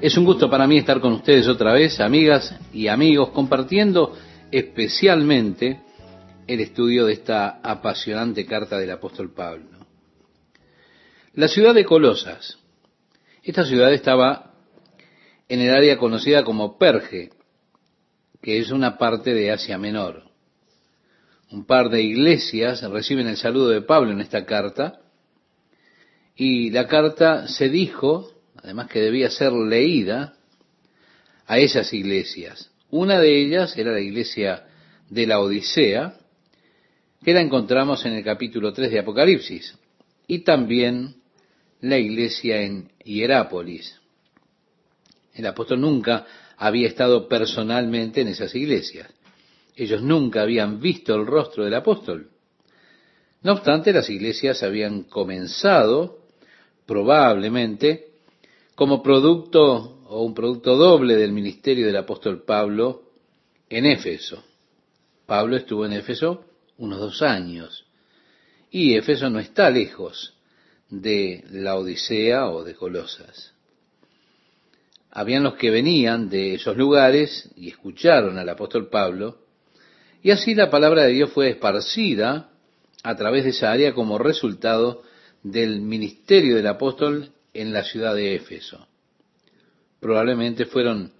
Es un gusto para mí estar con ustedes otra vez, amigas y amigos, compartiendo especialmente el estudio de esta apasionante carta del apóstol Pablo. La ciudad de Colosas. Esta ciudad estaba en el área conocida como Perge, que es una parte de Asia Menor. Un par de iglesias reciben el saludo de Pablo en esta carta, y la carta se dijo además que debía ser leída a esas iglesias. Una de ellas era la iglesia de la Odisea, que la encontramos en el capítulo 3 de Apocalipsis, y también la iglesia en Hierápolis. El apóstol nunca había estado personalmente en esas iglesias. Ellos nunca habían visto el rostro del apóstol. No obstante, las iglesias habían comenzado probablemente como producto o un producto doble del ministerio del apóstol Pablo en Éfeso. Pablo estuvo en Éfeso unos dos años y Éfeso no está lejos de la Odisea o de Colosas. Habían los que venían de esos lugares y escucharon al apóstol Pablo, y así la palabra de Dios fue esparcida a través de esa área como resultado del ministerio del apóstol en la ciudad de Éfeso. Probablemente fueron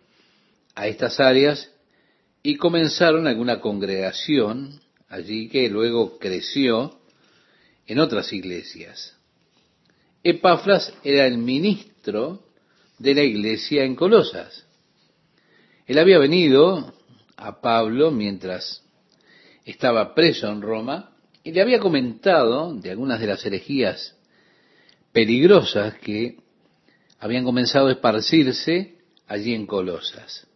a estas áreas y comenzaron alguna congregación allí que luego creció en otras iglesias. Epafras era el ministro de la iglesia en Colosas. Él había venido a Pablo mientras estaba preso en Roma y le había comentado de algunas de las herejías peligrosas que habían comenzado a esparcirse allí en Colosas.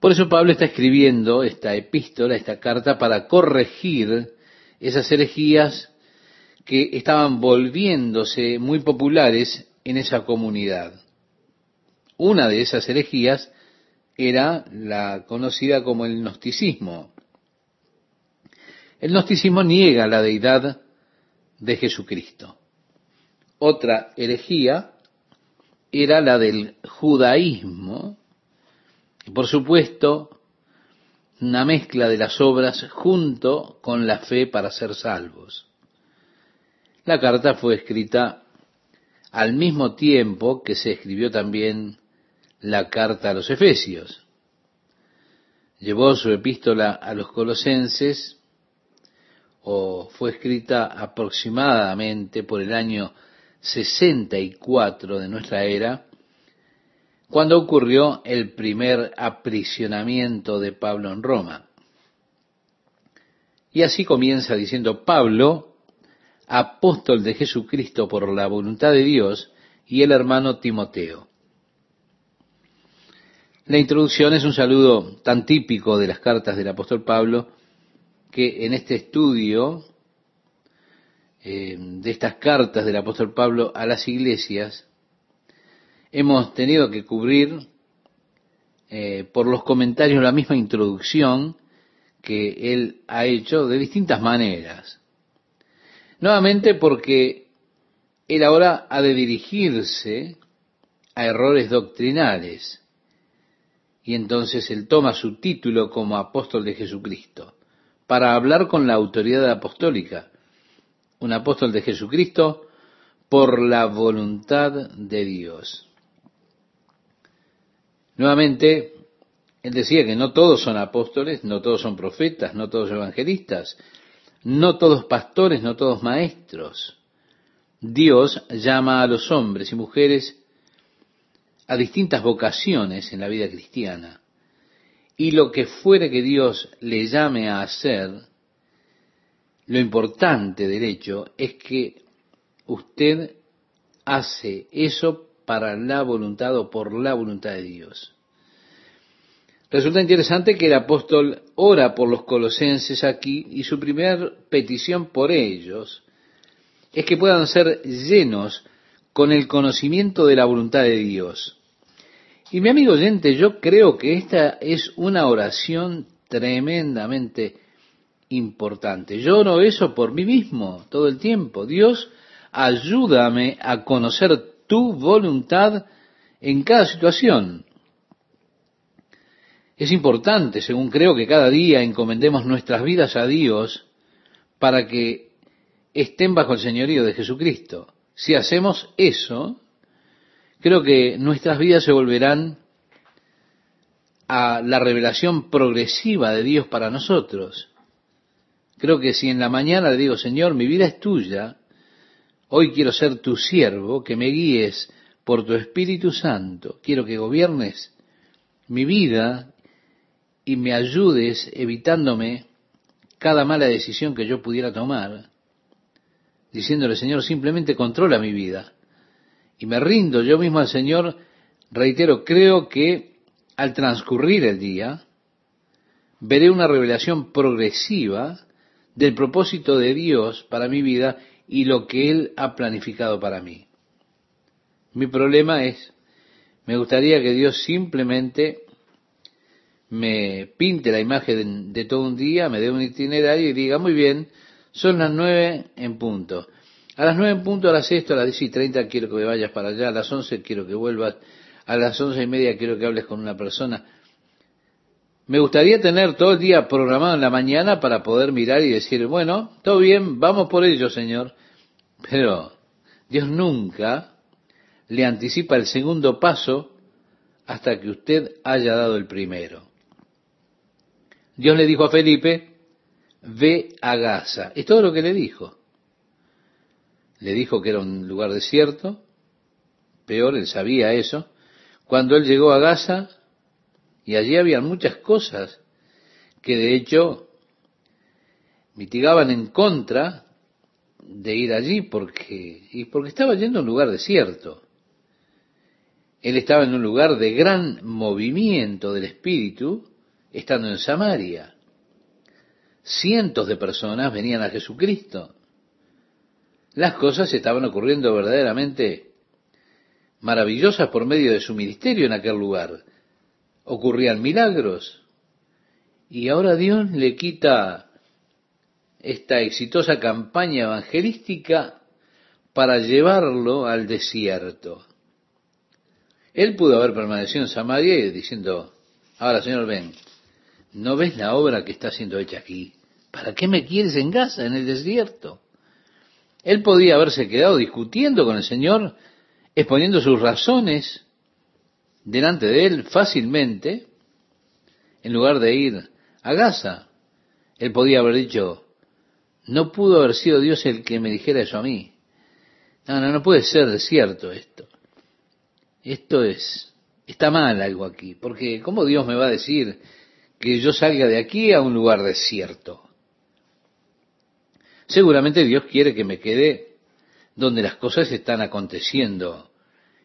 Por eso Pablo está escribiendo esta epístola, esta carta, para corregir esas herejías que estaban volviéndose muy populares en esa comunidad. Una de esas herejías era la conocida como el gnosticismo. El gnosticismo niega la deidad de Jesucristo. Otra herejía era la del judaísmo, y por supuesto una mezcla de las obras junto con la fe para ser salvos. La carta fue escrita al mismo tiempo que se escribió también la carta a los Efesios. Llevó su epístola a los colosenses o fue escrita aproximadamente por el año 64 de nuestra era, cuando ocurrió el primer aprisionamiento de Pablo en Roma. Y así comienza diciendo Pablo, apóstol de Jesucristo por la voluntad de Dios, y el hermano Timoteo. La introducción es un saludo tan típico de las cartas del apóstol Pablo que en este estudio eh, de estas cartas del apóstol Pablo a las iglesias, hemos tenido que cubrir eh, por los comentarios la misma introducción que él ha hecho de distintas maneras. Nuevamente porque él ahora ha de dirigirse a errores doctrinales y entonces él toma su título como apóstol de Jesucristo para hablar con la autoridad apostólica, un apóstol de Jesucristo por la voluntad de Dios. Nuevamente, él decía que no todos son apóstoles, no todos son profetas, no todos evangelistas, no todos pastores, no todos maestros. Dios llama a los hombres y mujeres a distintas vocaciones en la vida cristiana. Y lo que fuere que Dios le llame a hacer, lo importante del hecho es que usted hace eso para la voluntad o por la voluntad de Dios. Resulta interesante que el apóstol ora por los colosenses aquí y su primera petición por ellos es que puedan ser llenos con el conocimiento de la voluntad de Dios. Y mi amigo oyente, yo creo que esta es una oración tremendamente importante. Yo oro eso por mí mismo todo el tiempo. Dios, ayúdame a conocer tu voluntad en cada situación. Es importante, según creo, que cada día encomendemos nuestras vidas a Dios para que estén bajo el señorío de Jesucristo. Si hacemos eso, creo que nuestras vidas se volverán a la revelación progresiva de Dios para nosotros. Creo que si en la mañana le digo, Señor, mi vida es tuya, hoy quiero ser tu siervo, que me guíes por tu Espíritu Santo, quiero que gobiernes mi vida y me ayudes evitándome cada mala decisión que yo pudiera tomar, diciéndole, Señor, simplemente controla mi vida. Y me rindo yo mismo al Señor, reitero, creo que al transcurrir el día, veré una revelación progresiva del propósito de Dios para mi vida y lo que Él ha planificado para mí. Mi problema es, me gustaría que Dios simplemente me pinte la imagen de, todo un día, me dé un itinerario y diga, muy bien, son las nueve en punto. A las nueve en punto, a las sexto, a las diez y treinta quiero que me vayas para allá, a las once quiero que vuelvas, a las once y media quiero que hables con una persona. Me gustaría tener todo el día programado en la mañana para poder mirar y decir, bueno, todo bien, vamos por ello, Señor. Pero Dios nunca le anticipa el segundo paso hasta que usted haya dado el primero. Dios le dijo a Felipe, ve a Gaza. Es todo lo que le dijo. Le dijo que era un lugar desierto, peor, él sabía eso. Cuando él llegó a Gaza, y allí había muchas cosas que de hecho mitigaban en contra de ir allí porque, y porque estaba yendo a un lugar desierto. Él estaba en un lugar de gran movimiento del espíritu, estando en Samaria. Cientos de personas venían a Jesucristo. Las cosas estaban ocurriendo verdaderamente maravillosas por medio de su ministerio en aquel lugar. Ocurrían milagros. Y ahora Dios le quita esta exitosa campaña evangelística para llevarlo al desierto. Él pudo haber permanecido en Samaria diciendo, ahora Señor, ven, ¿No ves la obra que está siendo hecha aquí? ¿Para qué me quieres en Gaza, en el desierto? Él podía haberse quedado discutiendo con el Señor, exponiendo sus razones delante de él fácilmente, en lugar de ir a Gaza. Él podía haber dicho, no pudo haber sido Dios el que me dijera eso a mí. No, no, no puede ser cierto esto. Esto es, está mal algo aquí, porque ¿cómo Dios me va a decir que yo salga de aquí a un lugar desierto. Seguramente Dios quiere que me quede donde las cosas están aconteciendo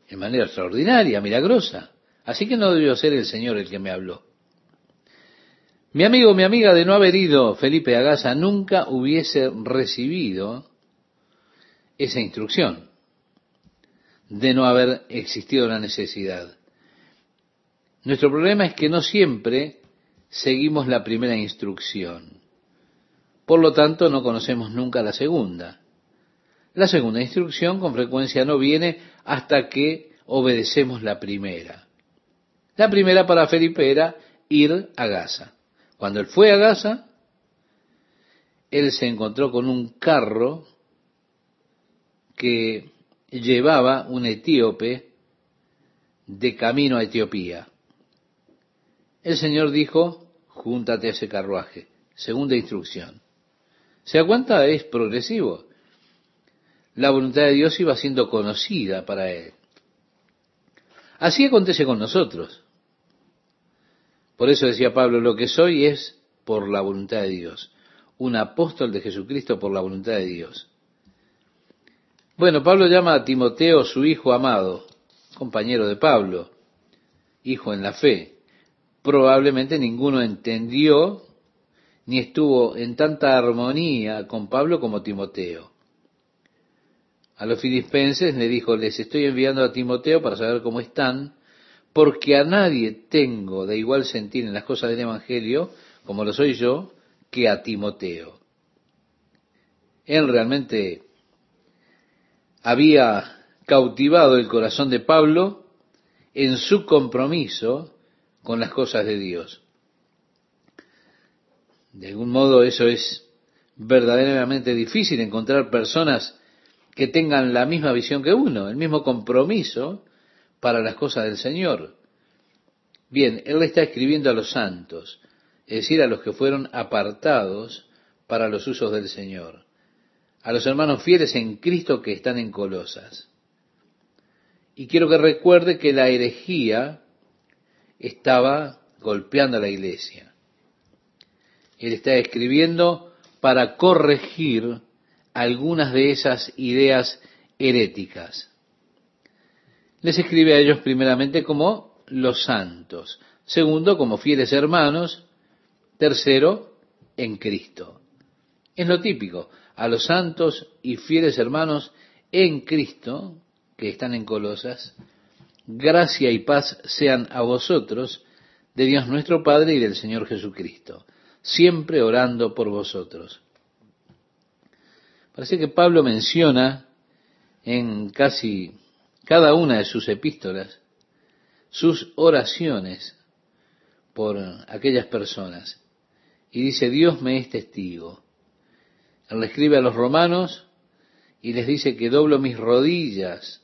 en manera extraordinaria, milagrosa. Así que no debió ser el Señor el que me habló. Mi amigo, mi amiga, de no haber ido Felipe a Gaza, nunca hubiese recibido esa instrucción, de no haber existido la necesidad. Nuestro problema es que no siempre seguimos la primera instrucción. Por lo tanto, no conocemos nunca la segunda. La segunda instrucción con frecuencia no viene hasta que obedecemos la primera. La primera para Felipe era ir a Gaza. Cuando él fue a Gaza, él se encontró con un carro que llevaba un etíope de camino a Etiopía. El Señor dijo, júntate a ese carruaje. Segunda instrucción. ¿Se da cuenta? Es progresivo. La voluntad de Dios iba siendo conocida para él. Así acontece con nosotros. Por eso decía Pablo, lo que soy es por la voluntad de Dios. Un apóstol de Jesucristo por la voluntad de Dios. Bueno, Pablo llama a Timoteo su hijo amado, compañero de Pablo, hijo en la fe probablemente ninguno entendió ni estuvo en tanta armonía con Pablo como Timoteo. A los filipenses le dijo, les estoy enviando a Timoteo para saber cómo están, porque a nadie tengo de igual sentir en las cosas del Evangelio, como lo soy yo, que a Timoteo. Él realmente había cautivado el corazón de Pablo en su compromiso con las cosas de Dios. De algún modo eso es verdaderamente difícil, encontrar personas que tengan la misma visión que uno, el mismo compromiso para las cosas del Señor. Bien, Él está escribiendo a los santos, es decir, a los que fueron apartados para los usos del Señor, a los hermanos fieles en Cristo que están en Colosas. Y quiero que recuerde que la herejía estaba golpeando a la iglesia. Él está escribiendo para corregir algunas de esas ideas heréticas. Les escribe a ellos primeramente como los santos, segundo como fieles hermanos, tercero en Cristo. Es lo típico, a los santos y fieles hermanos en Cristo, que están en Colosas, gracia y paz sean a vosotros, de Dios nuestro Padre y del Señor Jesucristo, siempre orando por vosotros. Parece que Pablo menciona en casi cada una de sus epístolas sus oraciones por aquellas personas. Y dice, Dios me es testigo. Él le escribe a los romanos y les dice que doblo mis rodillas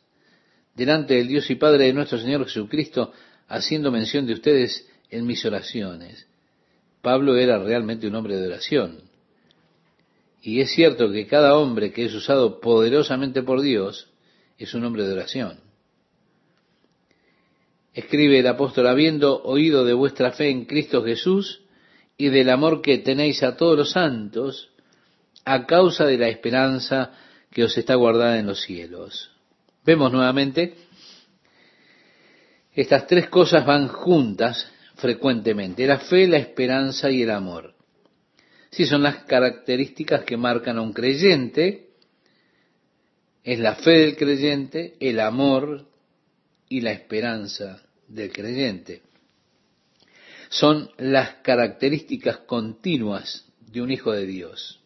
delante del Dios y Padre de nuestro Señor Jesucristo, haciendo mención de ustedes en mis oraciones. Pablo era realmente un hombre de oración. Y es cierto que cada hombre que es usado poderosamente por Dios es un hombre de oración. Escribe el apóstol, habiendo oído de vuestra fe en Cristo Jesús y del amor que tenéis a todos los santos, a causa de la esperanza que os está guardada en los cielos. Vemos nuevamente, estas tres cosas van juntas frecuentemente, la fe, la esperanza y el amor. Si son las características que marcan a un creyente, es la fe del creyente, el amor y la esperanza del creyente. Son las características continuas de un hijo de Dios.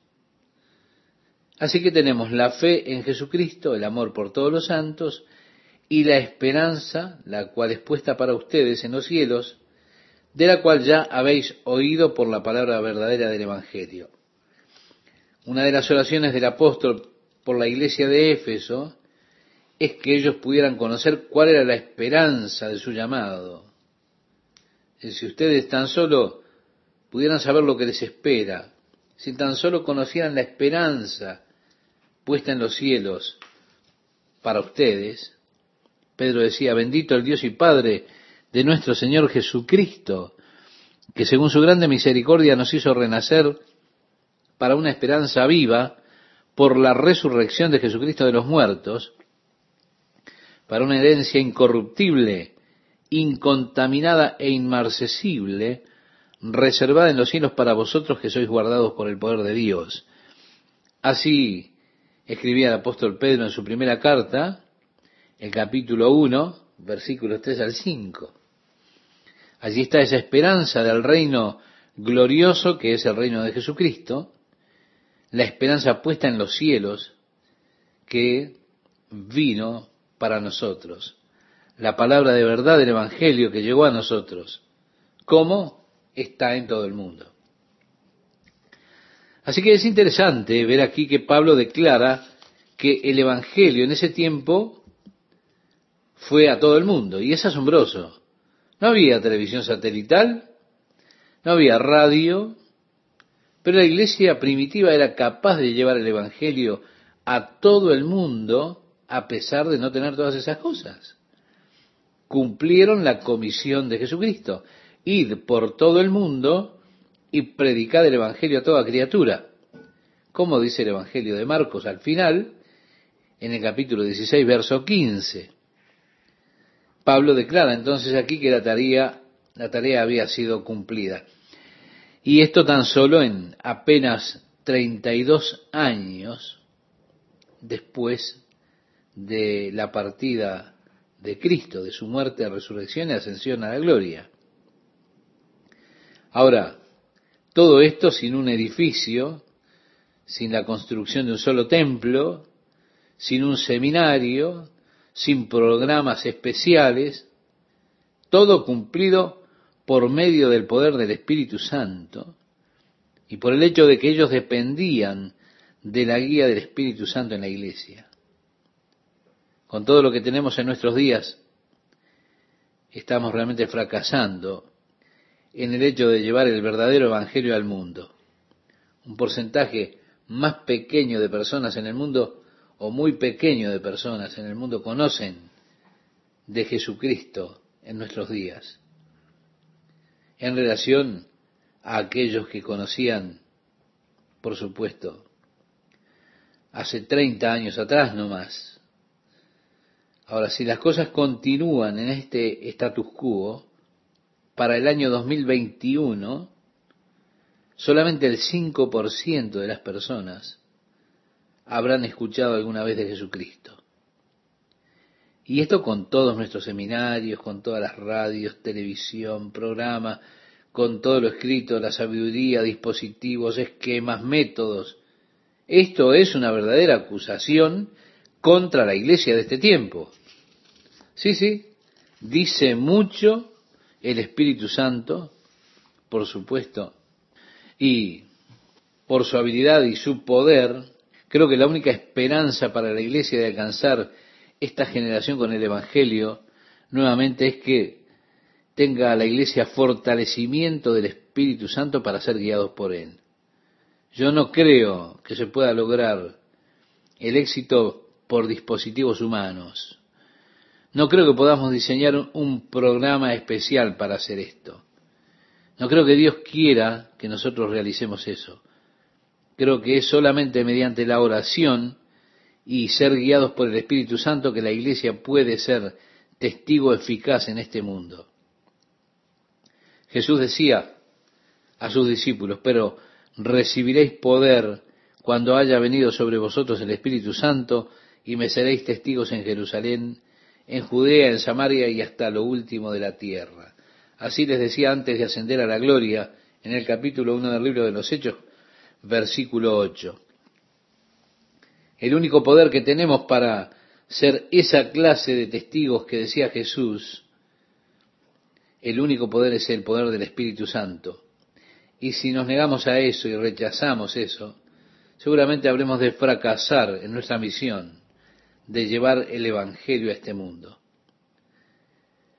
Así que tenemos la fe en Jesucristo, el amor por todos los santos y la esperanza, la cual es puesta para ustedes en los cielos, de la cual ya habéis oído por la palabra verdadera del Evangelio. Una de las oraciones del apóstol por la iglesia de Éfeso es que ellos pudieran conocer cuál era la esperanza de su llamado. Si ustedes tan solo pudieran saber lo que les espera, si tan solo conocieran la esperanza puesta en los cielos para ustedes, Pedro decía, bendito el Dios y Padre de nuestro Señor Jesucristo, que según su grande misericordia nos hizo renacer para una esperanza viva por la resurrección de Jesucristo de los muertos, para una herencia incorruptible, incontaminada e inmarcesible, reservada en los cielos para vosotros que sois guardados por el poder de Dios. Así escribía el apóstol Pedro en su primera carta, el capítulo 1, versículos 3 al 5. Allí está esa esperanza del reino glorioso que es el reino de Jesucristo, la esperanza puesta en los cielos que vino para nosotros, la palabra de verdad del Evangelio que llegó a nosotros, como está en todo el mundo. Así que es interesante ver aquí que Pablo declara que el Evangelio en ese tiempo fue a todo el mundo, y es asombroso. No había televisión satelital, no había radio, pero la iglesia primitiva era capaz de llevar el Evangelio a todo el mundo a pesar de no tener todas esas cosas. Cumplieron la comisión de Jesucristo, id por todo el mundo y predicad el Evangelio a toda criatura. Como dice el Evangelio de Marcos al final, en el capítulo 16, verso 15. Pablo declara entonces aquí que la tarea, la tarea había sido cumplida. Y esto tan solo en apenas 32 años después de la partida de Cristo, de su muerte, resurrección y ascensión a la gloria. Ahora, todo esto sin un edificio, sin la construcción de un solo templo, sin un seminario, sin programas especiales, todo cumplido por medio del poder del Espíritu Santo y por el hecho de que ellos dependían de la guía del Espíritu Santo en la iglesia. Con todo lo que tenemos en nuestros días, estamos realmente fracasando en el hecho de llevar el verdadero Evangelio al mundo. Un porcentaje más pequeño de personas en el mundo, o muy pequeño de personas en el mundo, conocen de Jesucristo en nuestros días, en relación a aquellos que conocían, por supuesto, hace 30 años atrás no más. Ahora, si las cosas continúan en este status quo, para el año 2021, solamente el 5% de las personas habrán escuchado alguna vez de Jesucristo. Y esto con todos nuestros seminarios, con todas las radios, televisión, programas, con todo lo escrito, la sabiduría, dispositivos, esquemas, métodos. Esto es una verdadera acusación contra la iglesia de este tiempo. Sí, sí, dice mucho el Espíritu Santo, por supuesto, y por su habilidad y su poder, creo que la única esperanza para la iglesia de alcanzar esta generación con el Evangelio nuevamente es que tenga la iglesia fortalecimiento del Espíritu Santo para ser guiados por Él. Yo no creo que se pueda lograr el éxito por dispositivos humanos. No creo que podamos diseñar un programa especial para hacer esto. No creo que Dios quiera que nosotros realicemos eso. Creo que es solamente mediante la oración y ser guiados por el Espíritu Santo que la iglesia puede ser testigo eficaz en este mundo. Jesús decía a sus discípulos, pero recibiréis poder cuando haya venido sobre vosotros el Espíritu Santo y me seréis testigos en Jerusalén, en Judea, en Samaria y hasta lo último de la tierra. Así les decía antes de ascender a la gloria en el capítulo 1 del libro de los Hechos, versículo 8 el único poder que tenemos para ser esa clase de testigos que decía Jesús, el único poder es el poder del Espíritu Santo. Y si nos negamos a eso y rechazamos eso, seguramente habremos de fracasar en nuestra misión de llevar el Evangelio a este mundo.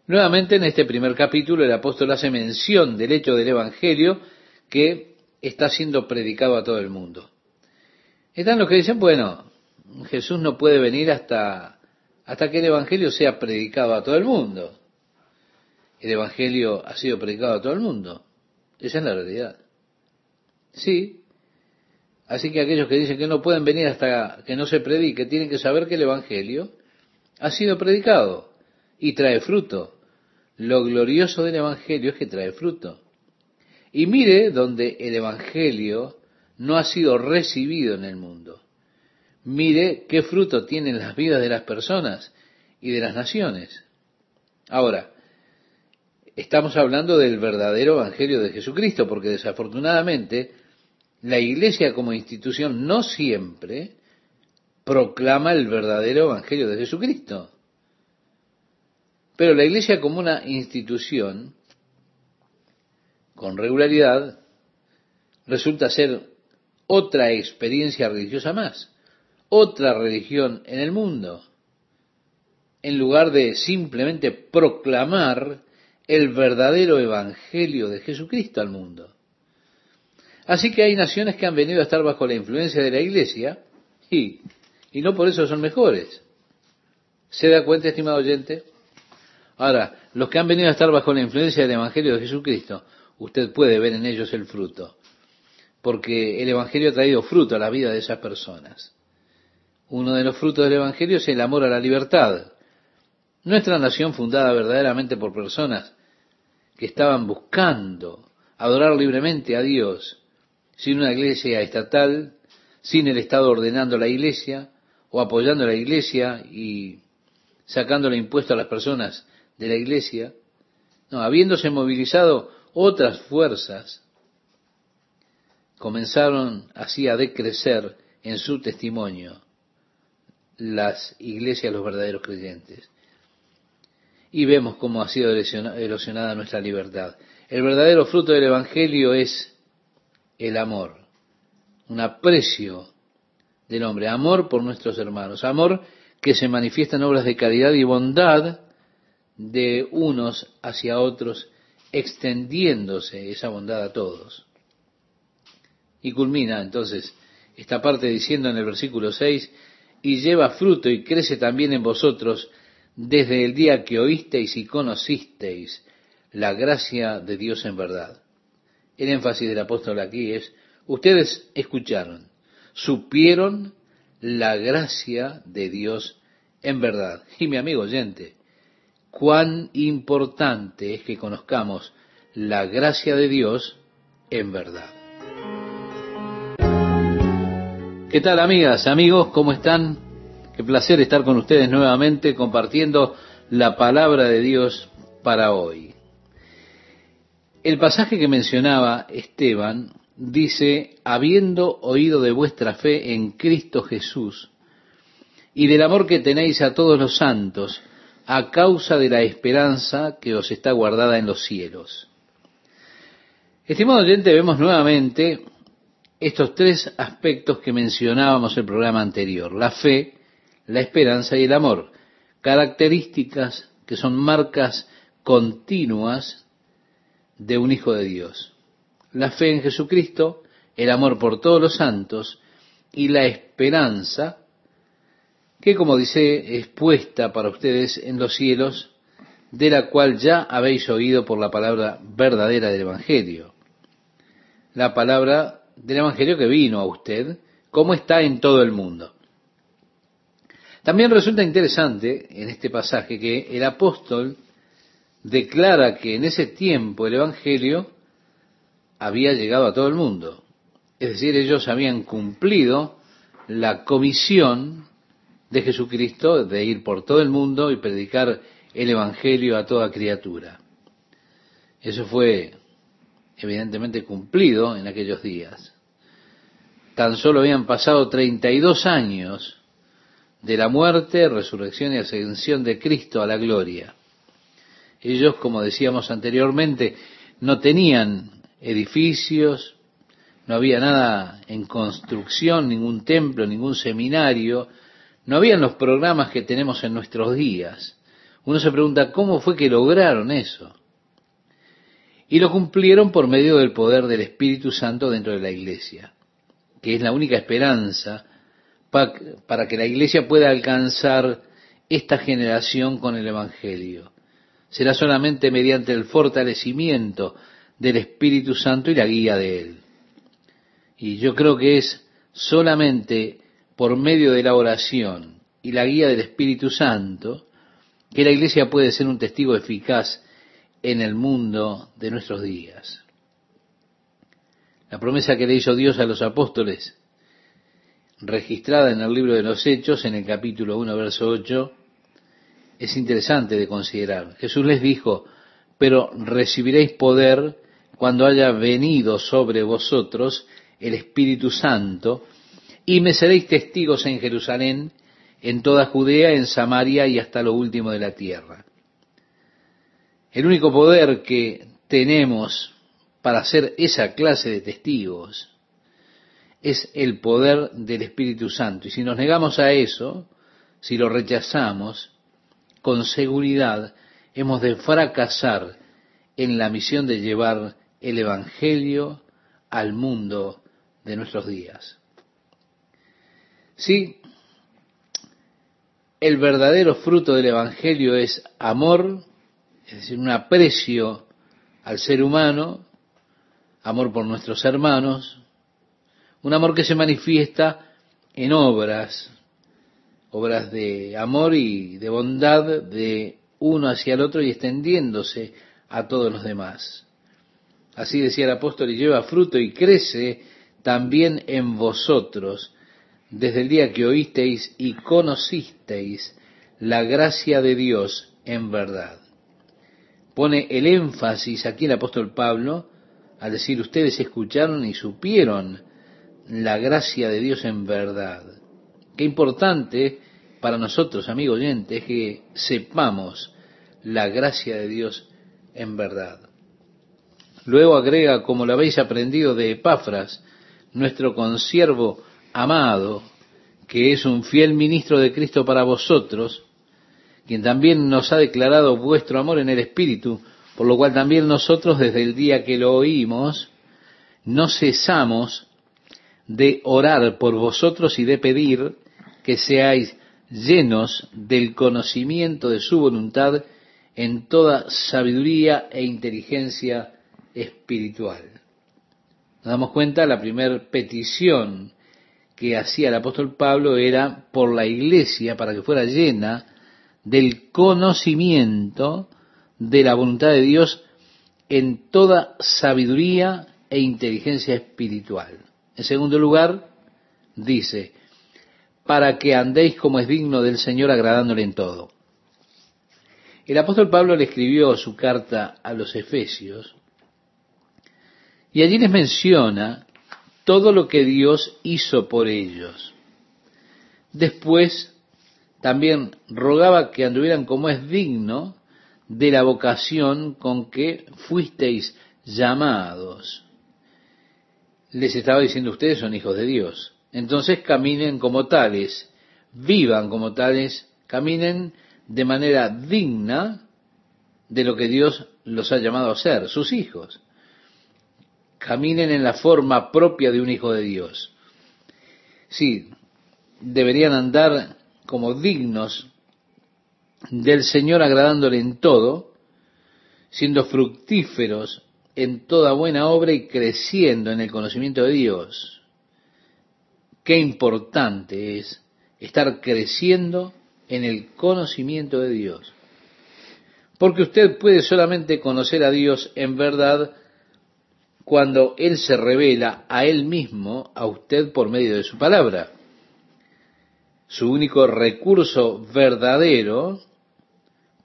Nuevamente en este primer capítulo el apóstol hace mención del hecho del Evangelio que está siendo predicado a todo el mundo. Están los que dicen, bueno, Jesús no puede venir hasta, hasta que el Evangelio sea predicado a todo el mundo. El Evangelio ha sido predicado a todo el mundo. Esa es la realidad. Sí. Así que aquellos que dicen que no pueden venir hasta que no se predique, tienen que saber que el Evangelio ha sido predicado y trae fruto. Lo glorioso del Evangelio es que trae fruto. Y mire donde el Evangelio no ha sido recibido en el mundo mire qué fruto tienen las vidas de las personas y de las naciones. Ahora, estamos hablando del verdadero Evangelio de Jesucristo, porque desafortunadamente la Iglesia como institución no siempre proclama el verdadero Evangelio de Jesucristo. Pero la Iglesia como una institución, con regularidad, resulta ser otra experiencia religiosa más otra religión en el mundo, en lugar de simplemente proclamar el verdadero evangelio de Jesucristo al mundo. Así que hay naciones que han venido a estar bajo la influencia de la iglesia y, y no por eso son mejores. ¿Se da cuenta, estimado oyente? Ahora, los que han venido a estar bajo la influencia del Evangelio de Jesucristo, usted puede ver en ellos el fruto, porque el Evangelio ha traído fruto a la vida de esas personas. Uno de los frutos del Evangelio es el amor a la libertad. Nuestra nación fundada verdaderamente por personas que estaban buscando adorar libremente a Dios, sin una iglesia estatal, sin el Estado ordenando la iglesia o apoyando la iglesia y sacándole impuesto a las personas de la iglesia, no, habiéndose movilizado otras fuerzas, comenzaron así a decrecer en su testimonio las iglesias los verdaderos creyentes. y vemos cómo ha sido erosionada nuestra libertad. El verdadero fruto del Evangelio es el amor, un aprecio del hombre, amor por nuestros hermanos, amor que se manifiesta en obras de caridad y bondad de unos hacia otros, extendiéndose esa bondad a todos. Y culmina entonces esta parte diciendo en el versículo 6, y lleva fruto y crece también en vosotros desde el día que oísteis y conocisteis la gracia de Dios en verdad. El énfasis del apóstol aquí es, ustedes escucharon, supieron la gracia de Dios en verdad. Y mi amigo oyente, cuán importante es que conozcamos la gracia de Dios en verdad. ¿Qué tal amigas, amigos? ¿Cómo están? Qué placer estar con ustedes nuevamente compartiendo la palabra de Dios para hoy. El pasaje que mencionaba Esteban dice, habiendo oído de vuestra fe en Cristo Jesús y del amor que tenéis a todos los santos, a causa de la esperanza que os está guardada en los cielos. Estimado oyente, vemos nuevamente estos tres aspectos que mencionábamos en el programa anterior, la fe, la esperanza y el amor, características que son marcas continuas de un Hijo de Dios. La fe en Jesucristo, el amor por todos los santos y la esperanza que, como dice, es puesta para ustedes en los cielos, de la cual ya habéis oído por la palabra verdadera del Evangelio. La palabra del Evangelio que vino a usted, como está en todo el mundo. También resulta interesante en este pasaje que el apóstol declara que en ese tiempo el Evangelio había llegado a todo el mundo. Es decir, ellos habían cumplido la comisión de Jesucristo de ir por todo el mundo y predicar el Evangelio a toda criatura. Eso fue evidentemente cumplido en aquellos días. Tan solo habían pasado 32 años de la muerte, resurrección y ascensión de Cristo a la gloria. Ellos, como decíamos anteriormente, no tenían edificios, no había nada en construcción, ningún templo, ningún seminario, no habían los programas que tenemos en nuestros días. Uno se pregunta, ¿cómo fue que lograron eso? Y lo cumplieron por medio del poder del Espíritu Santo dentro de la iglesia, que es la única esperanza para que la iglesia pueda alcanzar esta generación con el Evangelio. Será solamente mediante el fortalecimiento del Espíritu Santo y la guía de Él. Y yo creo que es solamente por medio de la oración y la guía del Espíritu Santo que la iglesia puede ser un testigo eficaz en el mundo de nuestros días. La promesa que le hizo Dios a los apóstoles registrada en el libro de los Hechos, en el capítulo 1, verso 8, es interesante de considerar. Jesús les dijo, pero recibiréis poder cuando haya venido sobre vosotros el Espíritu Santo, y me seréis testigos en Jerusalén, en toda Judea, en Samaria y hasta lo último de la tierra. El único poder que tenemos para ser esa clase de testigos es el poder del Espíritu Santo. Y si nos negamos a eso, si lo rechazamos, con seguridad hemos de fracasar en la misión de llevar el Evangelio al mundo de nuestros días. Sí, el verdadero fruto del Evangelio es amor, es decir, un aprecio al ser humano, amor por nuestros hermanos, un amor que se manifiesta en obras, obras de amor y de bondad de uno hacia el otro y extendiéndose a todos los demás. Así decía el apóstol, y lleva fruto y crece también en vosotros, desde el día que oísteis y conocisteis la gracia de Dios en verdad. Pone el énfasis aquí el apóstol Pablo al decir, ustedes escucharon y supieron la gracia de Dios en verdad. Qué importante para nosotros, amigo oyente, es que sepamos la gracia de Dios en verdad. Luego agrega, como lo habéis aprendido de Epafras, nuestro consiervo amado, que es un fiel ministro de Cristo para vosotros, quien también nos ha declarado vuestro amor en el Espíritu, por lo cual también nosotros desde el día que lo oímos, no cesamos de orar por vosotros y de pedir que seáis llenos del conocimiento de su voluntad en toda sabiduría e inteligencia espiritual. Nos damos cuenta, la primera petición que hacía el apóstol Pablo era por la iglesia para que fuera llena del conocimiento de la voluntad de Dios en toda sabiduría e inteligencia espiritual. En segundo lugar, dice, para que andéis como es digno del Señor agradándole en todo. El apóstol Pablo le escribió su carta a los Efesios y allí les menciona todo lo que Dios hizo por ellos. Después también rogaba que anduvieran como es digno de la vocación con que fuisteis llamados. Les estaba diciendo ustedes son hijos de Dios. Entonces caminen como tales, vivan como tales, caminen de manera digna de lo que Dios los ha llamado a ser, sus hijos. Caminen en la forma propia de un hijo de Dios. Sí, deberían andar como dignos del Señor agradándole en todo, siendo fructíferos en toda buena obra y creciendo en el conocimiento de Dios. Qué importante es estar creciendo en el conocimiento de Dios. Porque usted puede solamente conocer a Dios en verdad cuando Él se revela a Él mismo, a usted por medio de su palabra. Su único recurso verdadero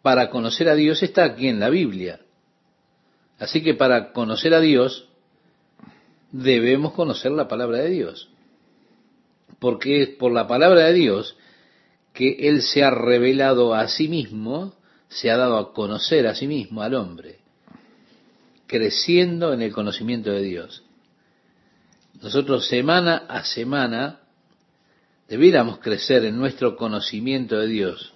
para conocer a Dios está aquí en la Biblia. Así que para conocer a Dios debemos conocer la palabra de Dios. Porque es por la palabra de Dios que Él se ha revelado a sí mismo, se ha dado a conocer a sí mismo al hombre, creciendo en el conocimiento de Dios. Nosotros semana a semana debiéramos crecer en nuestro conocimiento de Dios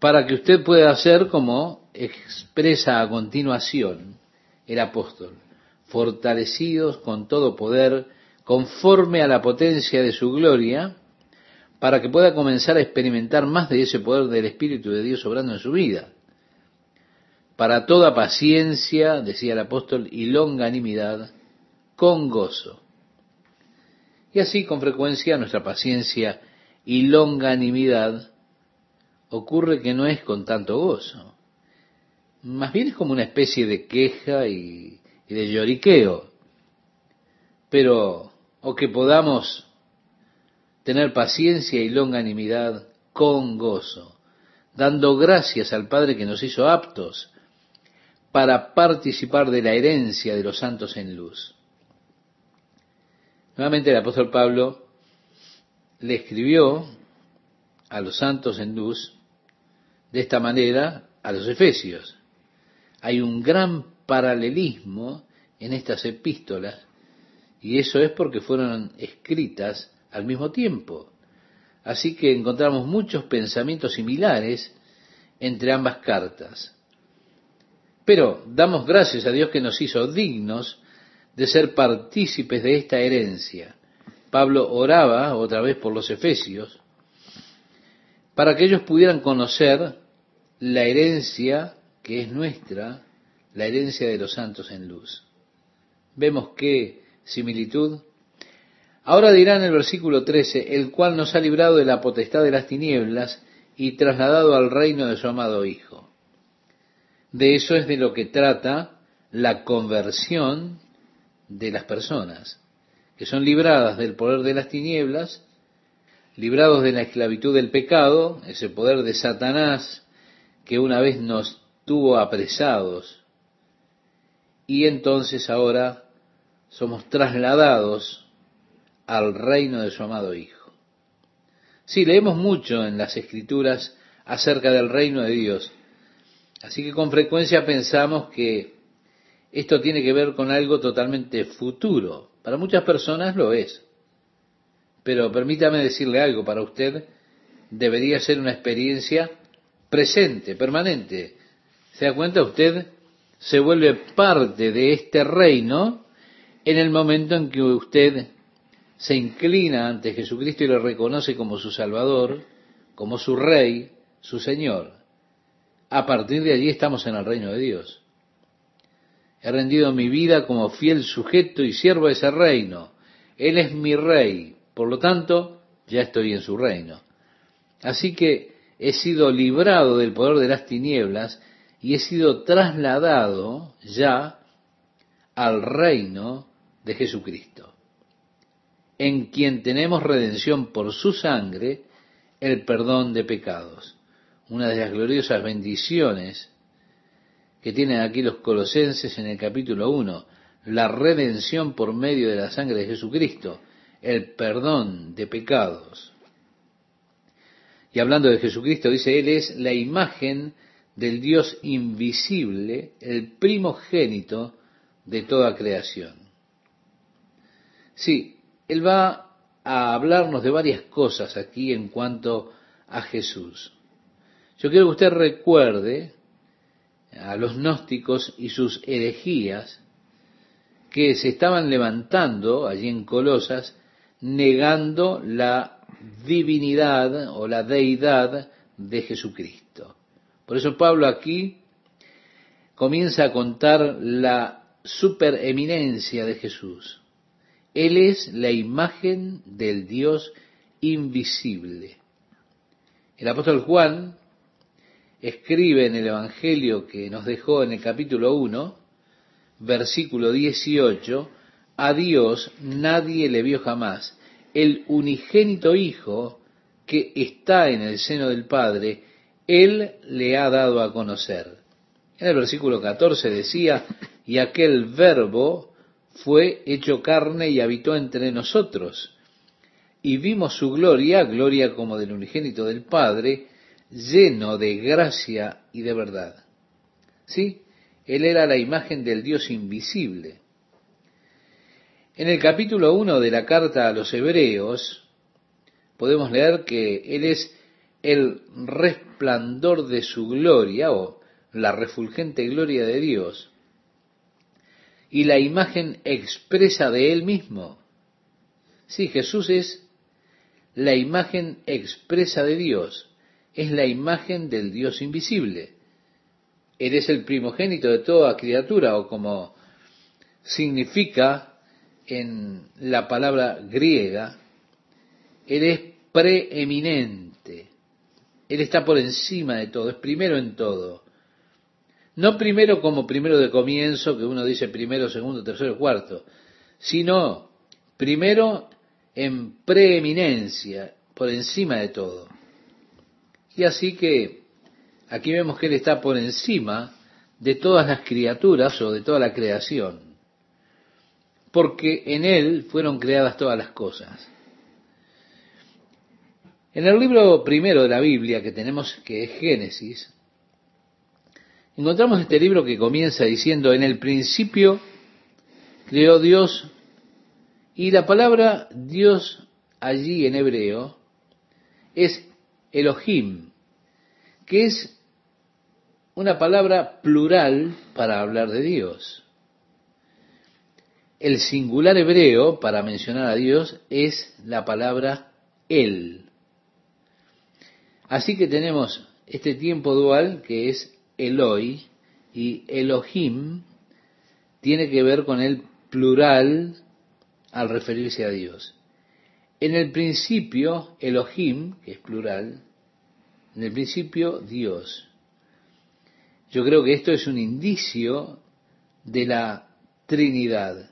para que usted pueda hacer como expresa a continuación el apóstol, fortalecidos con todo poder, conforme a la potencia de su gloria, para que pueda comenzar a experimentar más de ese poder del Espíritu de Dios obrando en su vida. Para toda paciencia, decía el apóstol, y longanimidad, con gozo. Y así con frecuencia nuestra paciencia y longanimidad ocurre que no es con tanto gozo. Más bien es como una especie de queja y, de lloriqueo. Pero, o que podamos tener paciencia y longanimidad con gozo, dando gracias al Padre que nos hizo aptos para participar de la herencia de los santos en luz. Nuevamente el apóstol Pablo le escribió a los santos en luz de esta manera a los efesios. Hay un gran paralelismo en estas epístolas y eso es porque fueron escritas al mismo tiempo. Así que encontramos muchos pensamientos similares entre ambas cartas. Pero damos gracias a Dios que nos hizo dignos de ser partícipes de esta herencia. Pablo oraba otra vez por los efesios para que ellos pudieran conocer la herencia que es nuestra, la herencia de los santos en luz. Vemos qué similitud. Ahora dirá en el versículo 13, el cual nos ha librado de la potestad de las tinieblas y trasladado al reino de su amado Hijo. De eso es de lo que trata la conversión de las personas, que son libradas del poder de las tinieblas librados de la esclavitud del pecado, ese poder de Satanás que una vez nos tuvo apresados, y entonces ahora somos trasladados al reino de su amado Hijo. Sí, leemos mucho en las escrituras acerca del reino de Dios. Así que con frecuencia pensamos que esto tiene que ver con algo totalmente futuro. Para muchas personas lo es. Pero permítame decirle algo, para usted debería ser una experiencia presente, permanente. ¿Se da cuenta usted? Se vuelve parte de este reino en el momento en que usted se inclina ante Jesucristo y le reconoce como su Salvador, como su Rey, su Señor. A partir de allí estamos en el reino de Dios. He rendido mi vida como fiel sujeto y siervo de ese reino. Él es mi Rey. Por lo tanto, ya estoy en su reino. Así que he sido librado del poder de las tinieblas y he sido trasladado ya al reino de Jesucristo, en quien tenemos redención por su sangre, el perdón de pecados. Una de las gloriosas bendiciones que tienen aquí los colosenses en el capítulo 1, la redención por medio de la sangre de Jesucristo, el perdón de pecados. Y hablando de Jesucristo, dice, Él es la imagen del Dios invisible, el primogénito de toda creación. Sí, Él va a hablarnos de varias cosas aquí en cuanto a Jesús. Yo quiero que usted recuerde a los gnósticos y sus herejías que se estaban levantando allí en Colosas negando la divinidad o la deidad de Jesucristo. Por eso Pablo aquí comienza a contar la supereminencia de Jesús. Él es la imagen del Dios invisible. El apóstol Juan escribe en el Evangelio que nos dejó en el capítulo 1, versículo 18, a Dios nadie le vio jamás. El unigénito Hijo que está en el seno del Padre, Él le ha dado a conocer. En el versículo 14 decía, y aquel verbo fue hecho carne y habitó entre nosotros. Y vimos su gloria, gloria como del unigénito del Padre, lleno de gracia y de verdad. ¿Sí? Él era la imagen del Dios invisible. En el capítulo 1 de la carta a los Hebreos podemos leer que Él es el resplandor de su gloria o la refulgente gloria de Dios y la imagen expresa de Él mismo. Sí, Jesús es la imagen expresa de Dios es la imagen del Dios invisible. Él es el primogénito de toda criatura, o como significa en la palabra griega, Él es preeminente. Él está por encima de todo, es primero en todo. No primero como primero de comienzo, que uno dice primero, segundo, tercero, cuarto, sino primero en preeminencia, por encima de todo. Y así que aquí vemos que Él está por encima de todas las criaturas o de toda la creación, porque en Él fueron creadas todas las cosas. En el libro primero de la Biblia que tenemos, que es Génesis, encontramos este libro que comienza diciendo, en el principio creó Dios, y la palabra Dios allí en hebreo es Elohim, que es una palabra plural para hablar de Dios. El singular hebreo para mencionar a Dios es la palabra Él. Así que tenemos este tiempo dual que es Eloi y Elohim tiene que ver con el plural al referirse a Dios. En el principio, Elohim, que es plural, en el principio Dios. Yo creo que esto es un indicio de la Trinidad,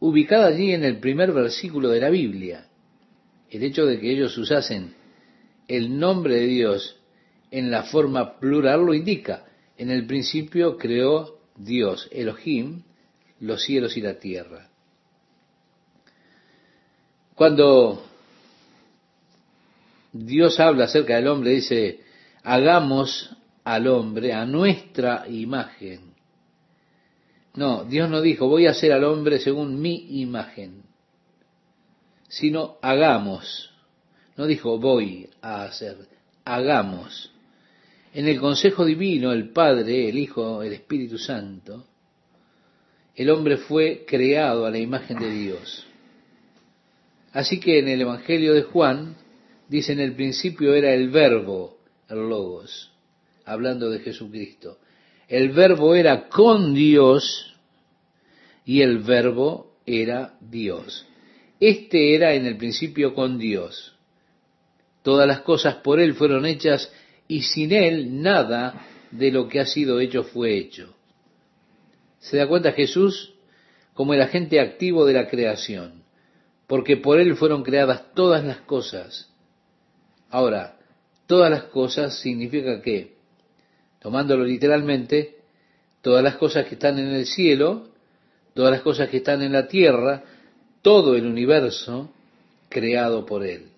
ubicada allí en el primer versículo de la Biblia. El hecho de que ellos usasen el nombre de Dios en la forma plural lo indica. En el principio creó Dios, Elohim, los cielos y la tierra. Dios habla acerca del hombre, dice, hagamos al hombre a nuestra imagen. No, Dios no dijo, voy a hacer al hombre según mi imagen, sino hagamos. No dijo, voy a hacer, hagamos. En el consejo divino, el Padre, el Hijo, el Espíritu Santo, el hombre fue creado a la imagen de Dios. Así que en el Evangelio de Juan dice en el principio era el verbo, el logos, hablando de Jesucristo. El verbo era con Dios y el verbo era Dios. Este era en el principio con Dios. Todas las cosas por Él fueron hechas y sin Él nada de lo que ha sido hecho fue hecho. ¿Se da cuenta Jesús como el agente activo de la creación? Porque por Él fueron creadas todas las cosas. Ahora, todas las cosas significa que, tomándolo literalmente, todas las cosas que están en el cielo, todas las cosas que están en la tierra, todo el universo creado por Él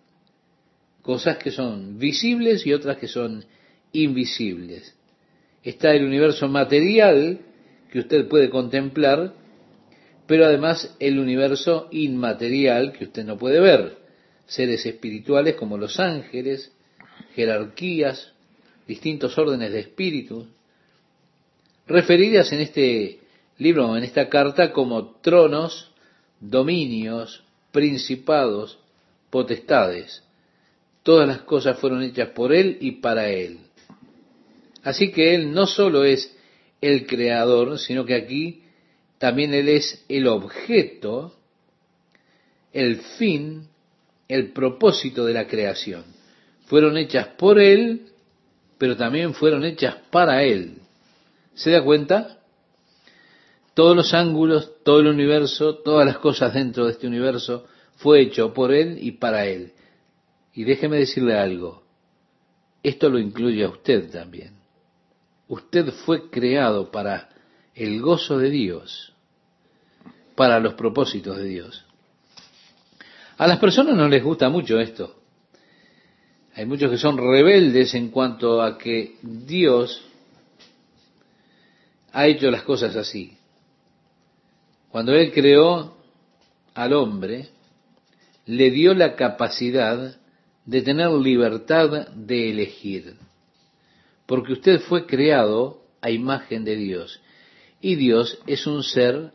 cosas que son visibles y otras que son invisibles. Está el universo material que usted puede contemplar, pero además el universo inmaterial que usted no puede ver. Seres espirituales como los ángeles, jerarquías, distintos órdenes de espíritus, referidas en este libro, en esta carta, como tronos, dominios, principados, potestades. Todas las cosas fueron hechas por Él y para Él. Así que Él no solo es el creador, sino que aquí también Él es el objeto, el fin, el propósito de la creación. Fueron hechas por Él, pero también fueron hechas para Él. ¿Se da cuenta? Todos los ángulos, todo el universo, todas las cosas dentro de este universo fue hecho por Él y para Él. Y déjeme decirle algo, esto lo incluye a usted también. Usted fue creado para el gozo de Dios, para los propósitos de Dios. A las personas no les gusta mucho esto. Hay muchos que son rebeldes en cuanto a que Dios ha hecho las cosas así. Cuando Él creó al hombre, le dio la capacidad de tener libertad de elegir. Porque usted fue creado a imagen de Dios. Y Dios es un ser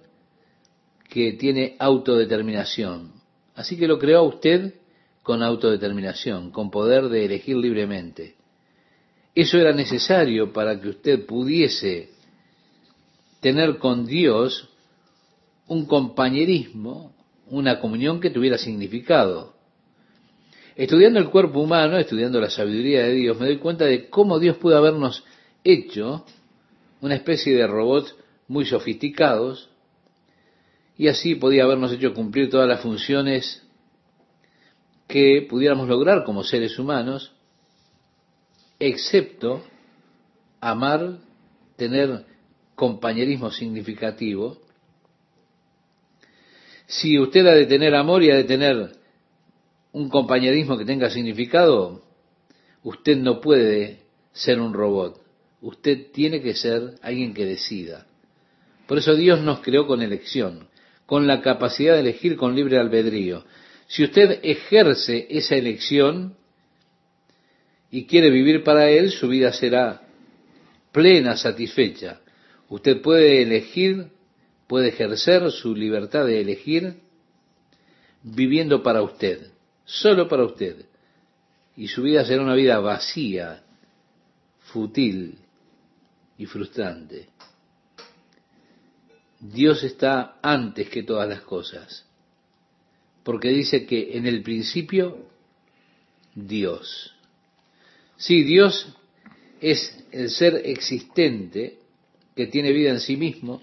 que tiene autodeterminación. Así que lo creó usted con autodeterminación, con poder de elegir libremente. Eso era necesario para que usted pudiese tener con Dios un compañerismo, una comunión que tuviera significado. Estudiando el cuerpo humano, estudiando la sabiduría de Dios, me doy cuenta de cómo Dios pudo habernos hecho una especie de robots muy sofisticados y así podía habernos hecho cumplir todas las funciones que pudiéramos lograr como seres humanos, excepto amar, tener compañerismo significativo. Si usted ha de tener amor y ha de tener un compañerismo que tenga significado, usted no puede ser un robot. Usted tiene que ser alguien que decida. Por eso Dios nos creó con elección, con la capacidad de elegir con libre albedrío. Si usted ejerce esa elección y quiere vivir para Él, su vida será plena, satisfecha. Usted puede elegir, puede ejercer su libertad de elegir viviendo para usted solo para usted. Y su vida será una vida vacía, fútil y frustrante. Dios está antes que todas las cosas, porque dice que en el principio Dios. Sí, Dios es el ser existente que tiene vida en sí mismo,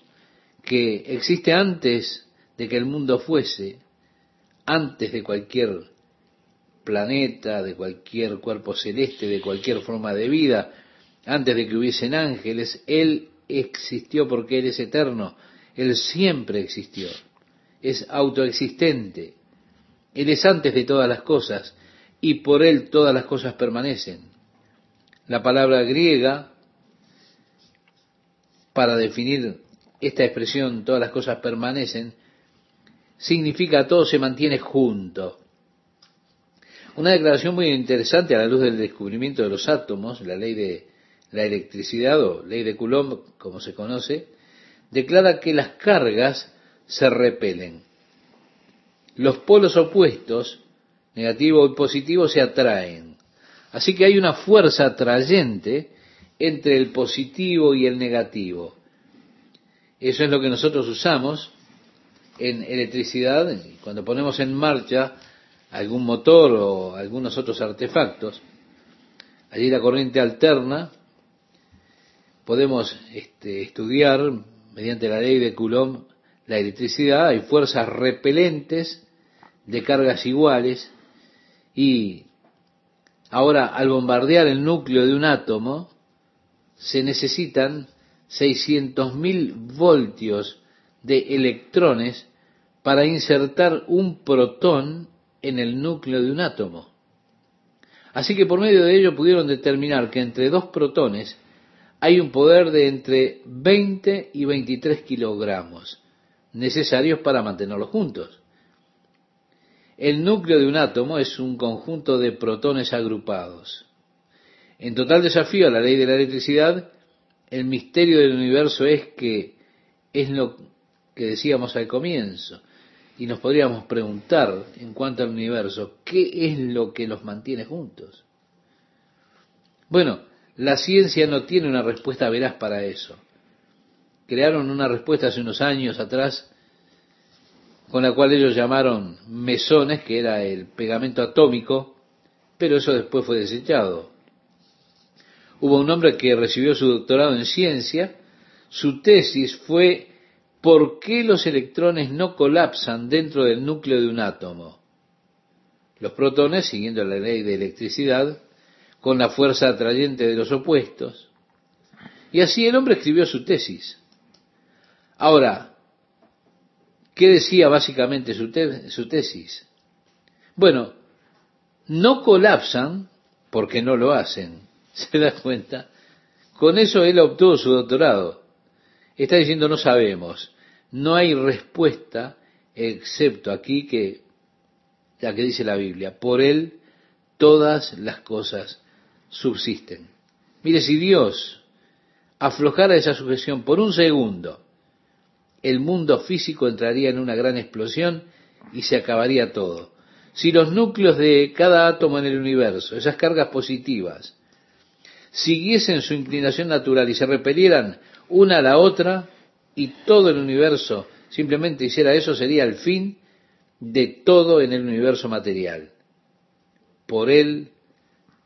que existe antes de que el mundo fuese, antes de cualquier planeta, de cualquier cuerpo celeste, de cualquier forma de vida, antes de que hubiesen ángeles, Él existió porque Él es eterno, Él siempre existió, es autoexistente, Él es antes de todas las cosas y por él todas las cosas permanecen. La palabra griega para definir esta expresión, todas las cosas permanecen, significa todo se mantiene junto. Una declaración muy interesante a la luz del descubrimiento de los átomos, la ley de la electricidad o ley de Coulomb, como se conoce, declara que las cargas se repelen. Los polos opuestos, negativo y positivo, se atraen. Así que hay una fuerza atrayente entre el positivo y el negativo. Eso es lo que nosotros usamos en electricidad cuando ponemos en marcha algún motor o algunos otros artefactos. Allí la corriente alterna podemos este, estudiar mediante la ley de Coulomb la electricidad, hay fuerzas repelentes de cargas iguales y ahora al bombardear el núcleo de un átomo se necesitan 600.000 voltios de electrones para insertar un protón en el núcleo de un átomo. Así que por medio de ello pudieron determinar que entre dos protones hay un poder de entre 20 y 23 kilogramos necesarios para mantenerlos juntos. El núcleo de un átomo es un conjunto de protones agrupados. En total desafío a la ley de la electricidad, el misterio del universo es que es lo que decíamos al comienzo. Y nos podríamos preguntar en cuanto al universo, ¿qué es lo que los mantiene juntos? Bueno, la ciencia no tiene una respuesta veraz para eso. Crearon una respuesta hace unos años atrás con la cual ellos llamaron mesones, que era el pegamento atómico, pero eso después fue desechado. Hubo un hombre que recibió su doctorado en ciencia, su tesis fue ¿por qué los electrones no colapsan dentro del núcleo de un átomo? Los protones, siguiendo la ley de electricidad, con la fuerza atrayente de los opuestos. Y así el hombre escribió su tesis. Ahora, ¿qué decía básicamente su, tesis? Bueno, no colapsan porque no lo hacen. ¿Se da cuenta? Con eso él obtuvo su doctorado. Está diciendo no sabemos. No hay respuesta excepto aquí que la que dice la Biblia. Por él todas las cosas subsisten. Mire, si Dios aflojara esa sujeción por un segundo, el mundo físico entraría en una gran explosión y se acabaría todo. Si los núcleos de cada átomo en el universo, esas cargas positivas, siguiesen su inclinación natural y se repelieran una a la otra, y todo el universo simplemente hiciera eso, sería el fin de todo en el universo material. Por él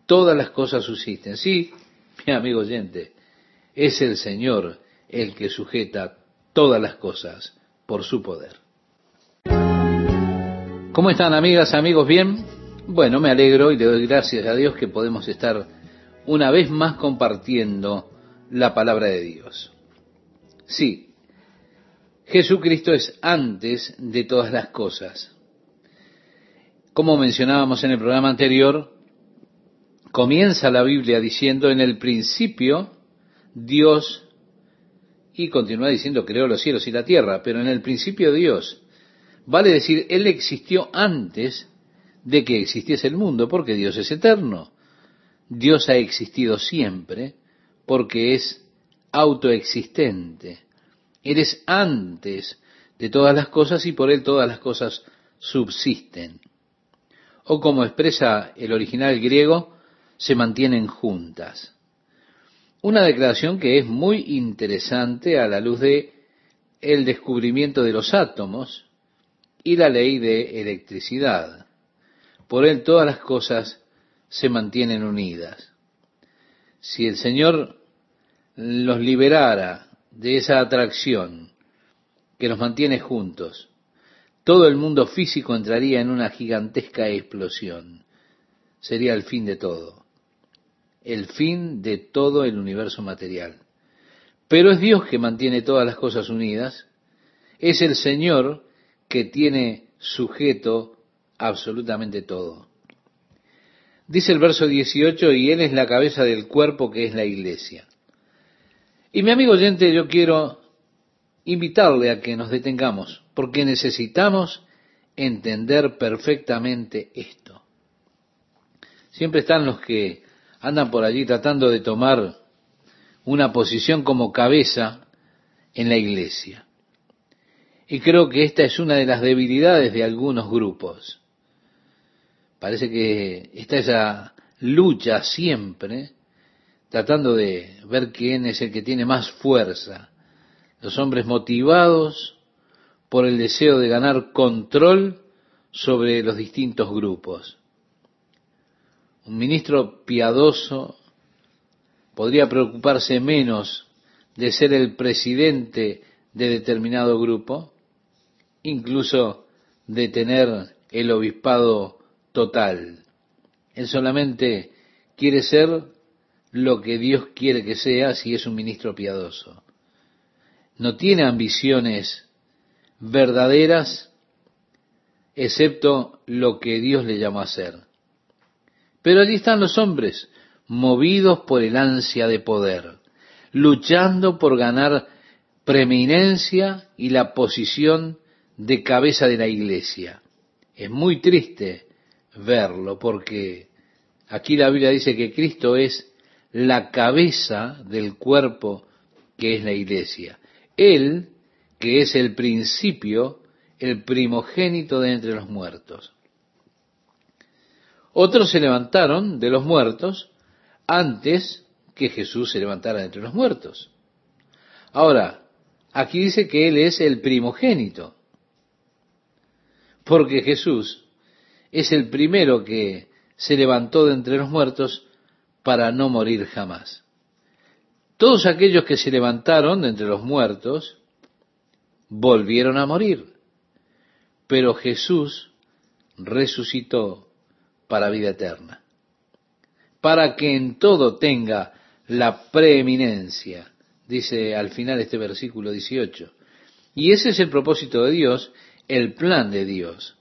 todas las cosas subsisten. Sí, mi amigo oyente, es el Señor el que sujeta todas las cosas por su poder. ¿Cómo están amigas, amigos? ¿Bien? Bueno, me alegro y le doy gracias a Dios que podemos estar una vez más compartiendo la palabra de Dios. Sí, Jesucristo es antes de todas las cosas. Como mencionábamos en el programa anterior, comienza la Biblia diciendo en el principio Dios y continúa diciendo creó los cielos y la tierra, pero en el principio Dios. Vale decir, Él existió antes de que existiese el mundo, porque Dios es eterno. Dios ha existido siempre porque es autoexistente. Él es antes de todas las cosas y por Él todas las cosas subsisten. O como expresa el original griego, se mantienen juntas. Una declaración que es muy interesante a la luz de el descubrimiento de los átomos y la ley de electricidad. Por él todas las cosas se mantienen unidas. Si el Señor los liberara de esa atracción que nos mantiene juntos, todo el mundo físico entraría en una gigantesca explosión. Sería el fin de todo el fin de todo el universo material. Pero es Dios que mantiene todas las cosas unidas, es el Señor que tiene sujeto absolutamente todo. Dice el verso 18, y Él es la cabeza del cuerpo que es la iglesia. Y mi amigo oyente, yo quiero invitarle a que nos detengamos, porque necesitamos entender perfectamente esto. Siempre están los que andan por allí tratando de tomar una posición como cabeza en la iglesia. Y creo que esta es una de las debilidades de algunos grupos. Parece que está esa lucha siempre, tratando de ver quién es el que tiene más fuerza. Los hombres motivados por el deseo de ganar control sobre los distintos grupos. Un ministro piadoso podría preocuparse menos de ser el presidente de determinado grupo, incluso de tener el obispado total. Él solamente quiere ser lo que Dios quiere que sea si es un ministro piadoso. No tiene ambiciones verdaderas excepto lo que Dios le llamó a ser. Pero allí están los hombres, movidos por el ansia de poder, luchando por ganar preeminencia y la posición de cabeza de la iglesia. Es muy triste verlo, porque aquí la Biblia dice que Cristo es la cabeza del cuerpo que es la iglesia. Él, que es el principio, el primogénito de entre los muertos. Otros se levantaron de los muertos antes que Jesús se levantara entre los muertos. Ahora, aquí dice que Él es el primogénito, porque Jesús es el primero que se levantó de entre los muertos para no morir jamás. Todos aquellos que se levantaron de entre los muertos volvieron a morir, pero Jesús resucitó para vida eterna, para que en todo tenga la preeminencia, dice al final este versículo 18. Y ese es el propósito de Dios, el plan de Dios.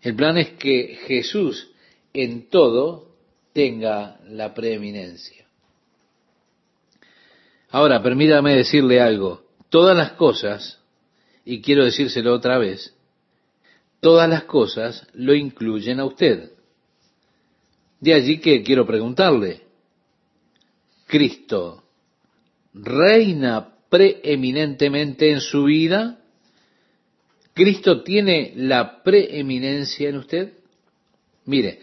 El plan es que Jesús en todo tenga la preeminencia. Ahora, permítame decirle algo. Todas las cosas, y quiero decírselo otra vez, todas las cosas lo incluyen a usted. De allí que quiero preguntarle, ¿Cristo reina preeminentemente en su vida? ¿Cristo tiene la preeminencia en usted? Mire,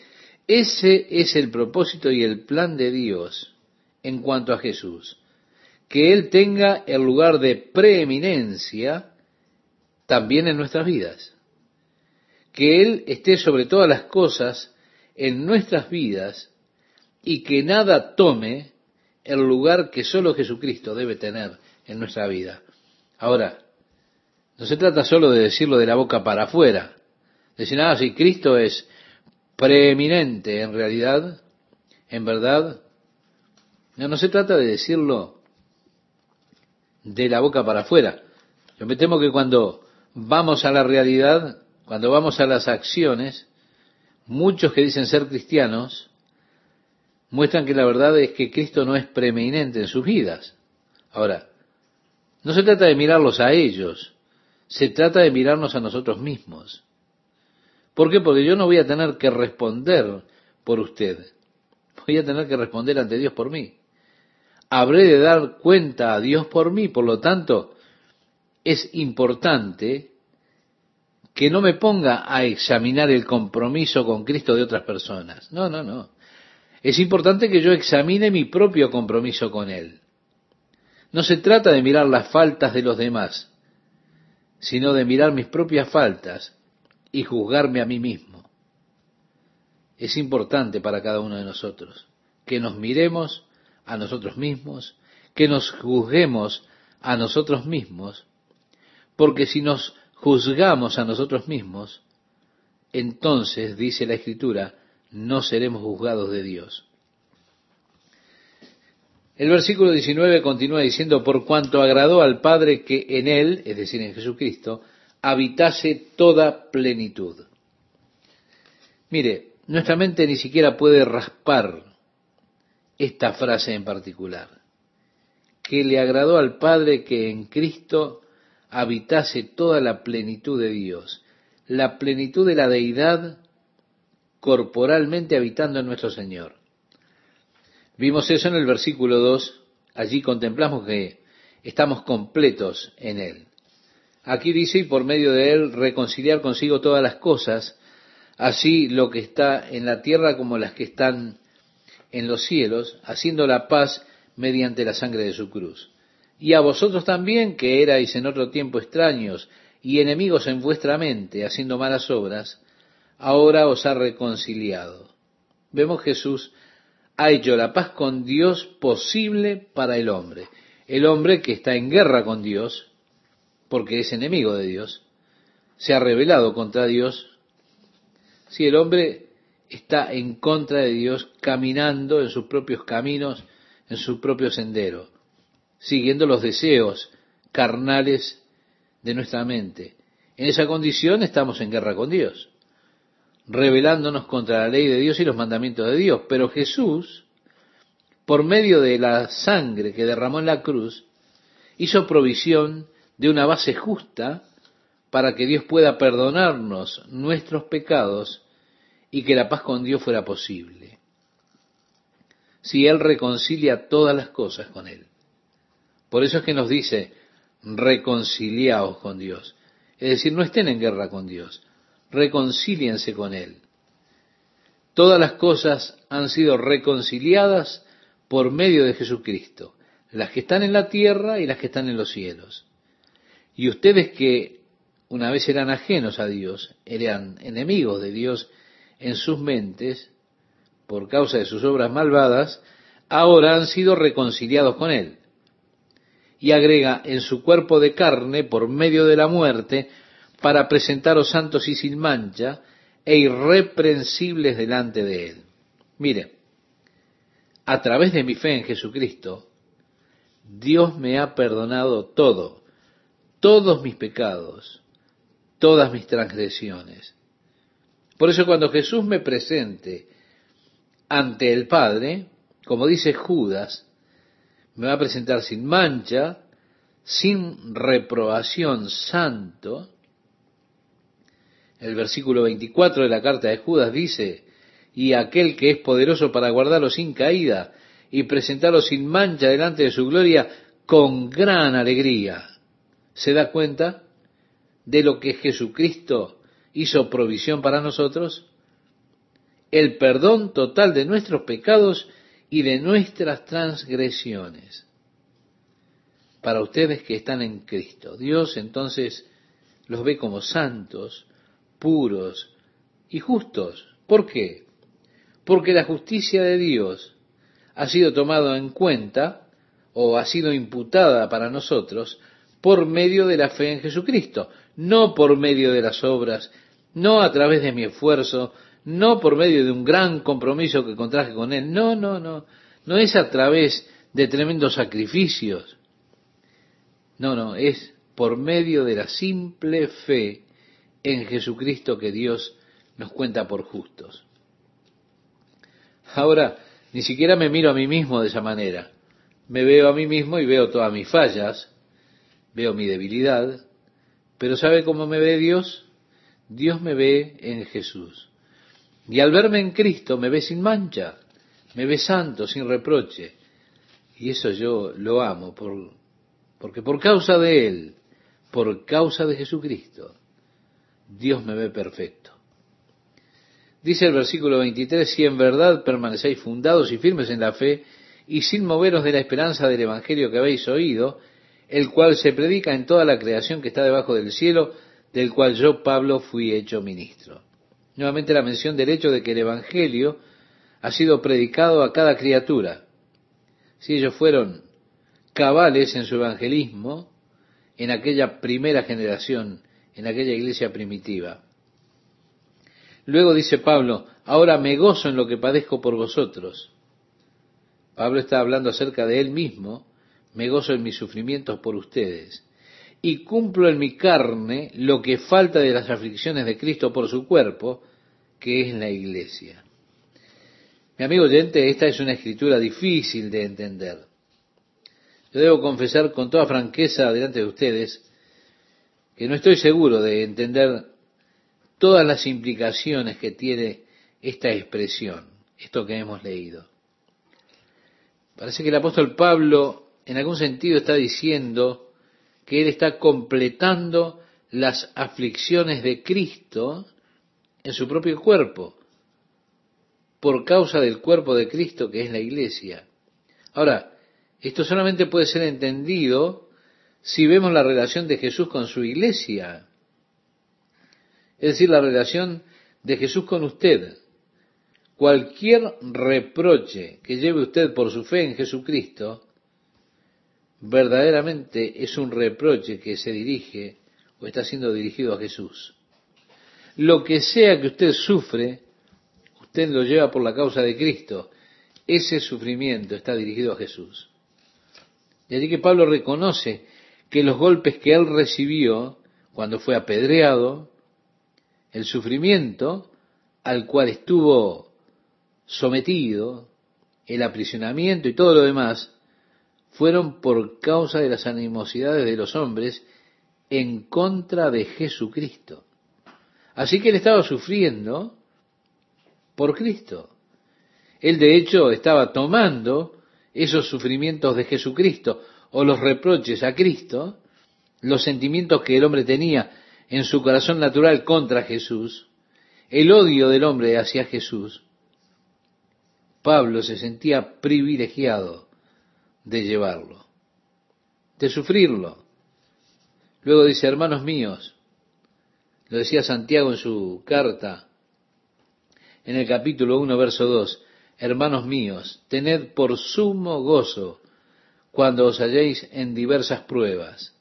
ese es el propósito y el plan de Dios en cuanto a Jesús. Que Él tenga el lugar de preeminencia también en nuestras vidas. Que Él esté sobre todas las cosas en nuestras vidas y que nada tome el lugar que solo Jesucristo debe tener en nuestra vida. Ahora, no se trata solo de decirlo de la boca para afuera. Decir, ah, si Cristo es preeminente en realidad, en verdad, no, no se trata de decirlo de la boca para afuera. Yo me temo que cuando vamos a la realidad, cuando vamos a las acciones, muchos que dicen ser cristianos muestran que la verdad es que Cristo no es preeminente en sus vidas. Ahora, no se trata de mirarlos a ellos, se trata de mirarnos a nosotros mismos. ¿Por qué? Porque yo no voy a tener que responder por usted. Voy a tener que responder ante Dios por mí. Habré de dar cuenta a Dios por mí. Por lo tanto, es importante que no me ponga a examinar el compromiso con Cristo de otras personas. No, no, no. Es importante que yo examine mi propio compromiso con Él. No se trata de mirar las faltas de los demás, sino de mirar mis propias faltas y juzgarme a mí mismo. Es importante para cada uno de nosotros que nos miremos a nosotros mismos, que nos juzguemos a nosotros mismos, porque si nos juzgamos a nosotros mismos, entonces, dice la Escritura, no seremos juzgados de Dios. El versículo 19 continúa diciendo, por cuanto agradó al Padre que en Él, es decir, en Jesucristo, habitase toda plenitud. Mire, nuestra mente ni siquiera puede raspar esta frase en particular, que le agradó al Padre que en Cristo habitase toda la plenitud de Dios, la plenitud de la deidad corporalmente habitando en nuestro Señor. Vimos eso en el versículo 2, allí contemplamos que estamos completos en Él. Aquí dice, y por medio de Él reconciliar consigo todas las cosas, así lo que está en la tierra como las que están en los cielos, haciendo la paz mediante la sangre de su cruz. Y a vosotros también, que erais en otro tiempo extraños y enemigos en vuestra mente, haciendo malas obras, ahora os ha reconciliado. Vemos Jesús ha hecho la paz con Dios posible para el hombre. El hombre que está en guerra con Dios, porque es enemigo de Dios, se ha rebelado contra Dios. Si el hombre está en contra de Dios, caminando en sus propios caminos, en su propio sendero, siguiendo los deseos carnales de nuestra mente. En esa condición estamos en guerra con Dios rebelándonos contra la ley de Dios y los mandamientos de Dios. Pero Jesús, por medio de la sangre que derramó en la cruz, hizo provisión de una base justa para que Dios pueda perdonarnos nuestros pecados y que la paz con Dios fuera posible. Si Él reconcilia todas las cosas con Él. Por eso es que nos dice, reconciliaos con Dios. Es decir, no estén en guerra con Dios reconcíliense con Él. Todas las cosas han sido reconciliadas por medio de Jesucristo, las que están en la tierra y las que están en los cielos. Y ustedes que una vez eran ajenos a Dios, eran enemigos de Dios en sus mentes, por causa de sus obras malvadas, ahora han sido reconciliados con Él. Y agrega, en su cuerpo de carne, por medio de la muerte, para presentaros santos y sin mancha e irreprensibles delante de Él. Mire, a través de mi fe en Jesucristo, Dios me ha perdonado todo, todos mis pecados, todas mis transgresiones. Por eso cuando Jesús me presente ante el Padre, como dice Judas, me va a presentar sin mancha, sin reprobación, santo, el versículo 24 de la carta de Judas dice, y aquel que es poderoso para guardarlo sin caída y presentarlo sin mancha delante de su gloria con gran alegría. ¿Se da cuenta de lo que Jesucristo hizo provisión para nosotros? El perdón total de nuestros pecados y de nuestras transgresiones. Para ustedes que están en Cristo. Dios entonces los ve como santos, puros y justos. ¿Por qué? Porque la justicia de Dios ha sido tomada en cuenta o ha sido imputada para nosotros por medio de la fe en Jesucristo, no por medio de las obras, no a través de mi esfuerzo, no por medio de un gran compromiso que contraje con Él, no, no, no, no es a través de tremendos sacrificios, no, no, es por medio de la simple fe en Jesucristo que Dios nos cuenta por justos. Ahora, ni siquiera me miro a mí mismo de esa manera. Me veo a mí mismo y veo todas mis fallas, veo mi debilidad, pero ¿sabe cómo me ve Dios? Dios me ve en Jesús. Y al verme en Cristo me ve sin mancha, me ve santo, sin reproche. Y eso yo lo amo, por, porque por causa de Él, por causa de Jesucristo, Dios me ve perfecto. Dice el versículo 23, si en verdad permanecéis fundados y firmes en la fe y sin moveros de la esperanza del Evangelio que habéis oído, el cual se predica en toda la creación que está debajo del cielo, del cual yo, Pablo, fui hecho ministro. Nuevamente la mención del hecho de que el Evangelio ha sido predicado a cada criatura. Si ellos fueron cabales en su evangelismo, en aquella primera generación en aquella iglesia primitiva. Luego dice Pablo, ahora me gozo en lo que padezco por vosotros. Pablo está hablando acerca de él mismo, me gozo en mis sufrimientos por ustedes, y cumplo en mi carne lo que falta de las aflicciones de Cristo por su cuerpo, que es la iglesia. Mi amigo oyente, esta es una escritura difícil de entender. Yo debo confesar con toda franqueza delante de ustedes que no estoy seguro de entender todas las implicaciones que tiene esta expresión, esto que hemos leído. Parece que el apóstol Pablo en algún sentido está diciendo que él está completando las aflicciones de Cristo en su propio cuerpo, por causa del cuerpo de Cristo que es la iglesia. Ahora, esto solamente puede ser entendido si vemos la relación de Jesús con su iglesia, es decir, la relación de Jesús con usted. Cualquier reproche que lleve usted por su fe en Jesucristo, verdaderamente es un reproche que se dirige o está siendo dirigido a Jesús. Lo que sea que usted sufre, usted lo lleva por la causa de Cristo. Ese sufrimiento está dirigido a Jesús. Y allí que Pablo reconoce que los golpes que él recibió cuando fue apedreado, el sufrimiento al cual estuvo sometido, el aprisionamiento y todo lo demás, fueron por causa de las animosidades de los hombres en contra de Jesucristo. Así que él estaba sufriendo por Cristo. Él de hecho estaba tomando esos sufrimientos de Jesucristo o los reproches a Cristo, los sentimientos que el hombre tenía en su corazón natural contra Jesús, el odio del hombre hacia Jesús, Pablo se sentía privilegiado de llevarlo, de sufrirlo. Luego dice, hermanos míos, lo decía Santiago en su carta, en el capítulo 1, verso 2, hermanos míos, tened por sumo gozo cuando os halléis en diversas pruebas.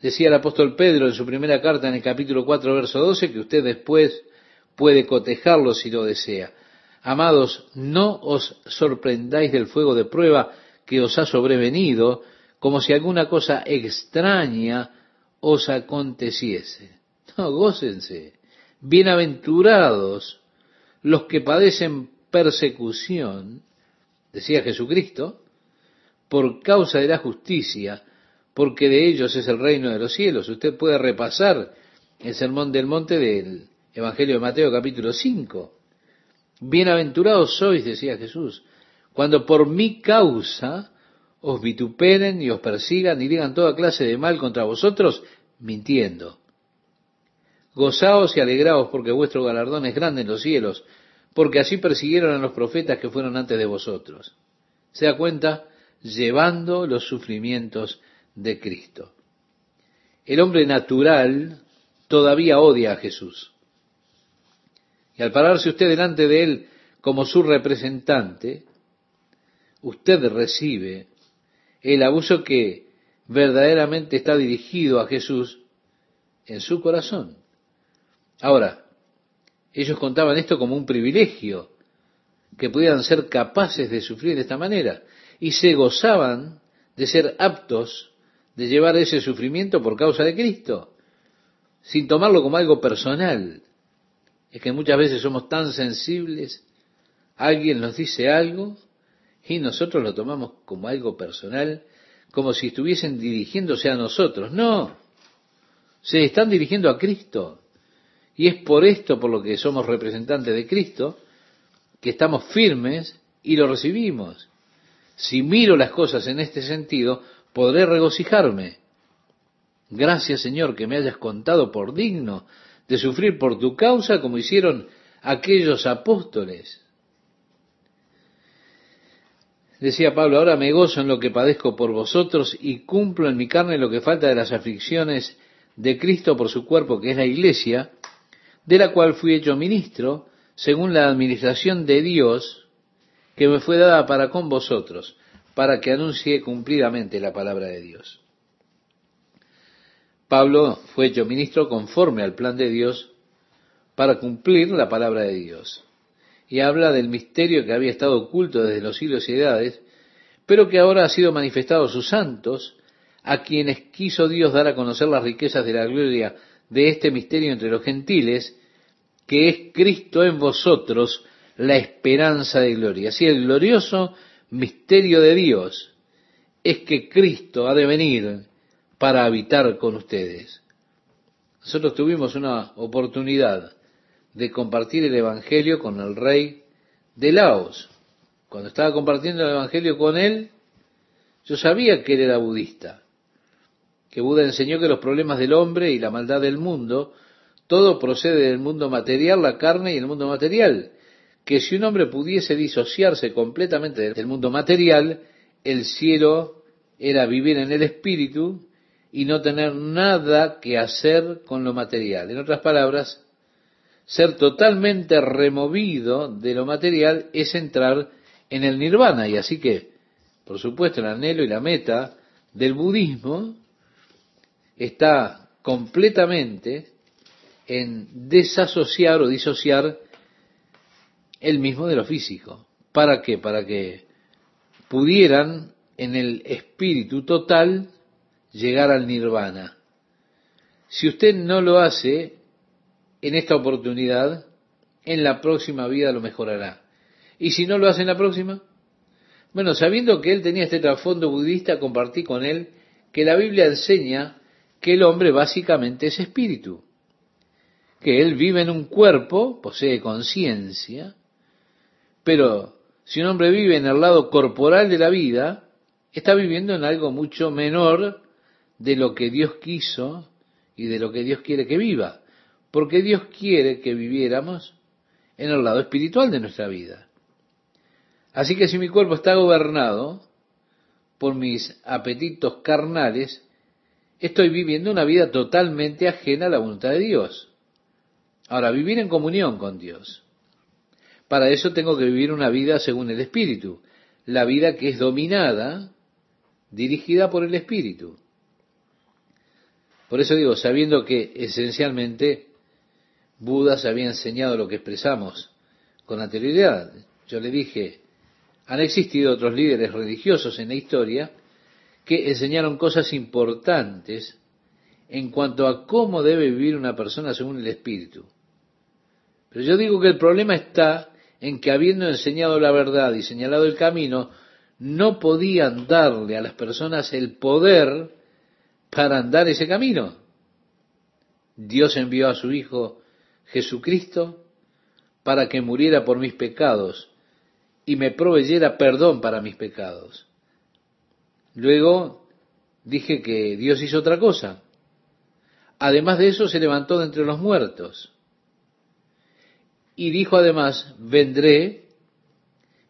Decía el apóstol Pedro en su primera carta en el capítulo 4, verso 12, que usted después puede cotejarlo si lo desea. Amados, no os sorprendáis del fuego de prueba que os ha sobrevenido, como si alguna cosa extraña os aconteciese. No, gócense. Bienaventurados los que padecen persecución, decía Jesucristo, por causa de la justicia, porque de ellos es el reino de los cielos. Usted puede repasar el sermón del monte del Evangelio de Mateo capítulo 5. Bienaventurados sois, decía Jesús, cuando por mi causa os vituperen y os persigan y digan toda clase de mal contra vosotros, mintiendo. Gozaos y alegraos porque vuestro galardón es grande en los cielos, porque así persiguieron a los profetas que fueron antes de vosotros. ¿Se da cuenta? Llevando los sufrimientos de Cristo. El hombre natural todavía odia a Jesús. Y al pararse usted delante de él como su representante, usted recibe el abuso que verdaderamente está dirigido a Jesús en su corazón. Ahora, ellos contaban esto como un privilegio, que pudieran ser capaces de sufrir de esta manera, y se gozaban de ser aptos de llevar ese sufrimiento por causa de Cristo, sin tomarlo como algo personal. Es que muchas veces somos tan sensibles, alguien nos dice algo y nosotros lo tomamos como algo personal, como si estuviesen dirigiéndose a nosotros. No, se están dirigiendo a Cristo. Y es por esto, por lo que somos representantes de Cristo, que estamos firmes y lo recibimos. Si miro las cosas en este sentido, podré regocijarme. Gracias Señor que me hayas contado por digno de sufrir por tu causa como hicieron aquellos apóstoles. Decía Pablo, ahora me gozo en lo que padezco por vosotros y cumplo en mi carne lo que falta de las aflicciones de Cristo por su cuerpo, que es la iglesia, de la cual fui hecho ministro, según la administración de Dios que me fue dada para con vosotros, para que anuncie cumplidamente la palabra de Dios. Pablo fue hecho ministro conforme al plan de Dios para cumplir la palabra de Dios. Y habla del misterio que había estado oculto desde los siglos y edades, pero que ahora ha sido manifestado a sus santos, a quienes quiso Dios dar a conocer las riquezas de la gloria de este misterio entre los gentiles, que es Cristo en vosotros, la esperanza de gloria. Así el glorioso misterio de Dios es que Cristo ha de venir para habitar con ustedes. Nosotros tuvimos una oportunidad de compartir el Evangelio con el rey de Laos. Cuando estaba compartiendo el Evangelio con él, yo sabía que él era budista, que Buda enseñó que los problemas del hombre y la maldad del mundo, todo procede del mundo material, la carne y el mundo material, que si un hombre pudiese disociarse completamente del mundo material, el cielo era vivir en el espíritu y no tener nada que hacer con lo material. En otras palabras, ser totalmente removido de lo material es entrar en el nirvana. Y así que, por supuesto, el anhelo y la meta del budismo está completamente en desasociar o disociar el mismo de lo físico. ¿Para qué? Para que pudieran en el espíritu total llegar al nirvana. Si usted no lo hace en esta oportunidad, en la próxima vida lo mejorará. Y si no lo hace en la próxima, bueno, sabiendo que él tenía este trasfondo budista, compartí con él que la Biblia enseña que el hombre básicamente es espíritu, que él vive en un cuerpo, posee conciencia, pero si un hombre vive en el lado corporal de la vida, está viviendo en algo mucho menor de lo que Dios quiso y de lo que Dios quiere que viva, porque Dios quiere que viviéramos en el lado espiritual de nuestra vida. Así que si mi cuerpo está gobernado por mis apetitos carnales, estoy viviendo una vida totalmente ajena a la voluntad de Dios. Ahora, vivir en comunión con Dios. Para eso tengo que vivir una vida según el Espíritu, la vida que es dominada, dirigida por el Espíritu. Por eso digo, sabiendo que esencialmente Buda se había enseñado lo que expresamos con anterioridad. Yo le dije, han existido otros líderes religiosos en la historia que enseñaron cosas importantes en cuanto a cómo debe vivir una persona según el Espíritu. Pero yo digo que el problema está en que habiendo enseñado la verdad y señalado el camino, no podían darle a las personas el poder para andar ese camino. Dios envió a su Hijo Jesucristo para que muriera por mis pecados y me proveyera perdón para mis pecados. Luego dije que Dios hizo otra cosa. Además de eso, se levantó de entre los muertos. Y dijo además, vendré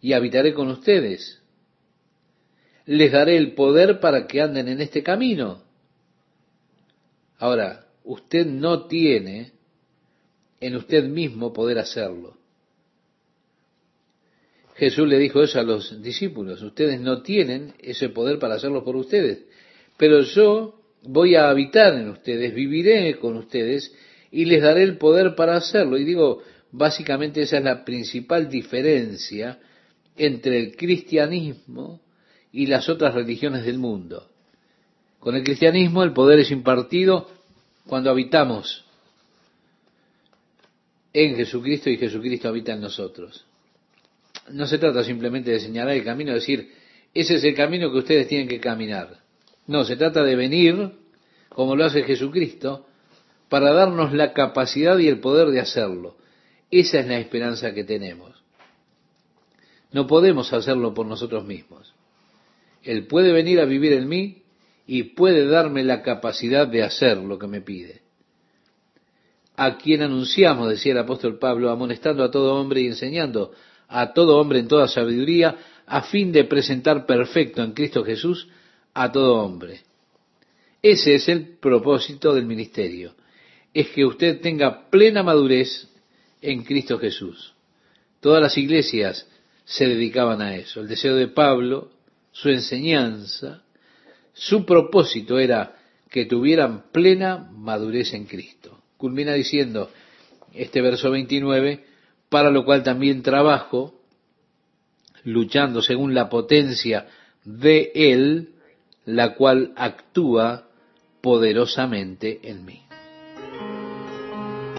y habitaré con ustedes. Les daré el poder para que anden en este camino. Ahora, usted no tiene en usted mismo poder hacerlo. Jesús le dijo eso a los discípulos, ustedes no tienen ese poder para hacerlo por ustedes, pero yo voy a habitar en ustedes, viviré con ustedes y les daré el poder para hacerlo. Y digo, básicamente esa es la principal diferencia entre el cristianismo y las otras religiones del mundo. Con el cristianismo el poder es impartido cuando habitamos en Jesucristo y Jesucristo habita en nosotros. No se trata simplemente de señalar el camino, decir, ese es el camino que ustedes tienen que caminar. No, se trata de venir, como lo hace Jesucristo, para darnos la capacidad y el poder de hacerlo. Esa es la esperanza que tenemos. No podemos hacerlo por nosotros mismos. Él puede venir a vivir en mí y puede darme la capacidad de hacer lo que me pide. A quien anunciamos, decía el apóstol Pablo, amonestando a todo hombre y enseñando a todo hombre en toda sabiduría, a fin de presentar perfecto en Cristo Jesús a todo hombre. Ese es el propósito del ministerio, es que usted tenga plena madurez en Cristo Jesús. Todas las iglesias se dedicaban a eso. El deseo de Pablo, su enseñanza, su propósito era que tuvieran plena madurez en Cristo. Culmina diciendo este verso 29, para lo cual también trabajo, luchando según la potencia de Él, la cual actúa poderosamente en mí.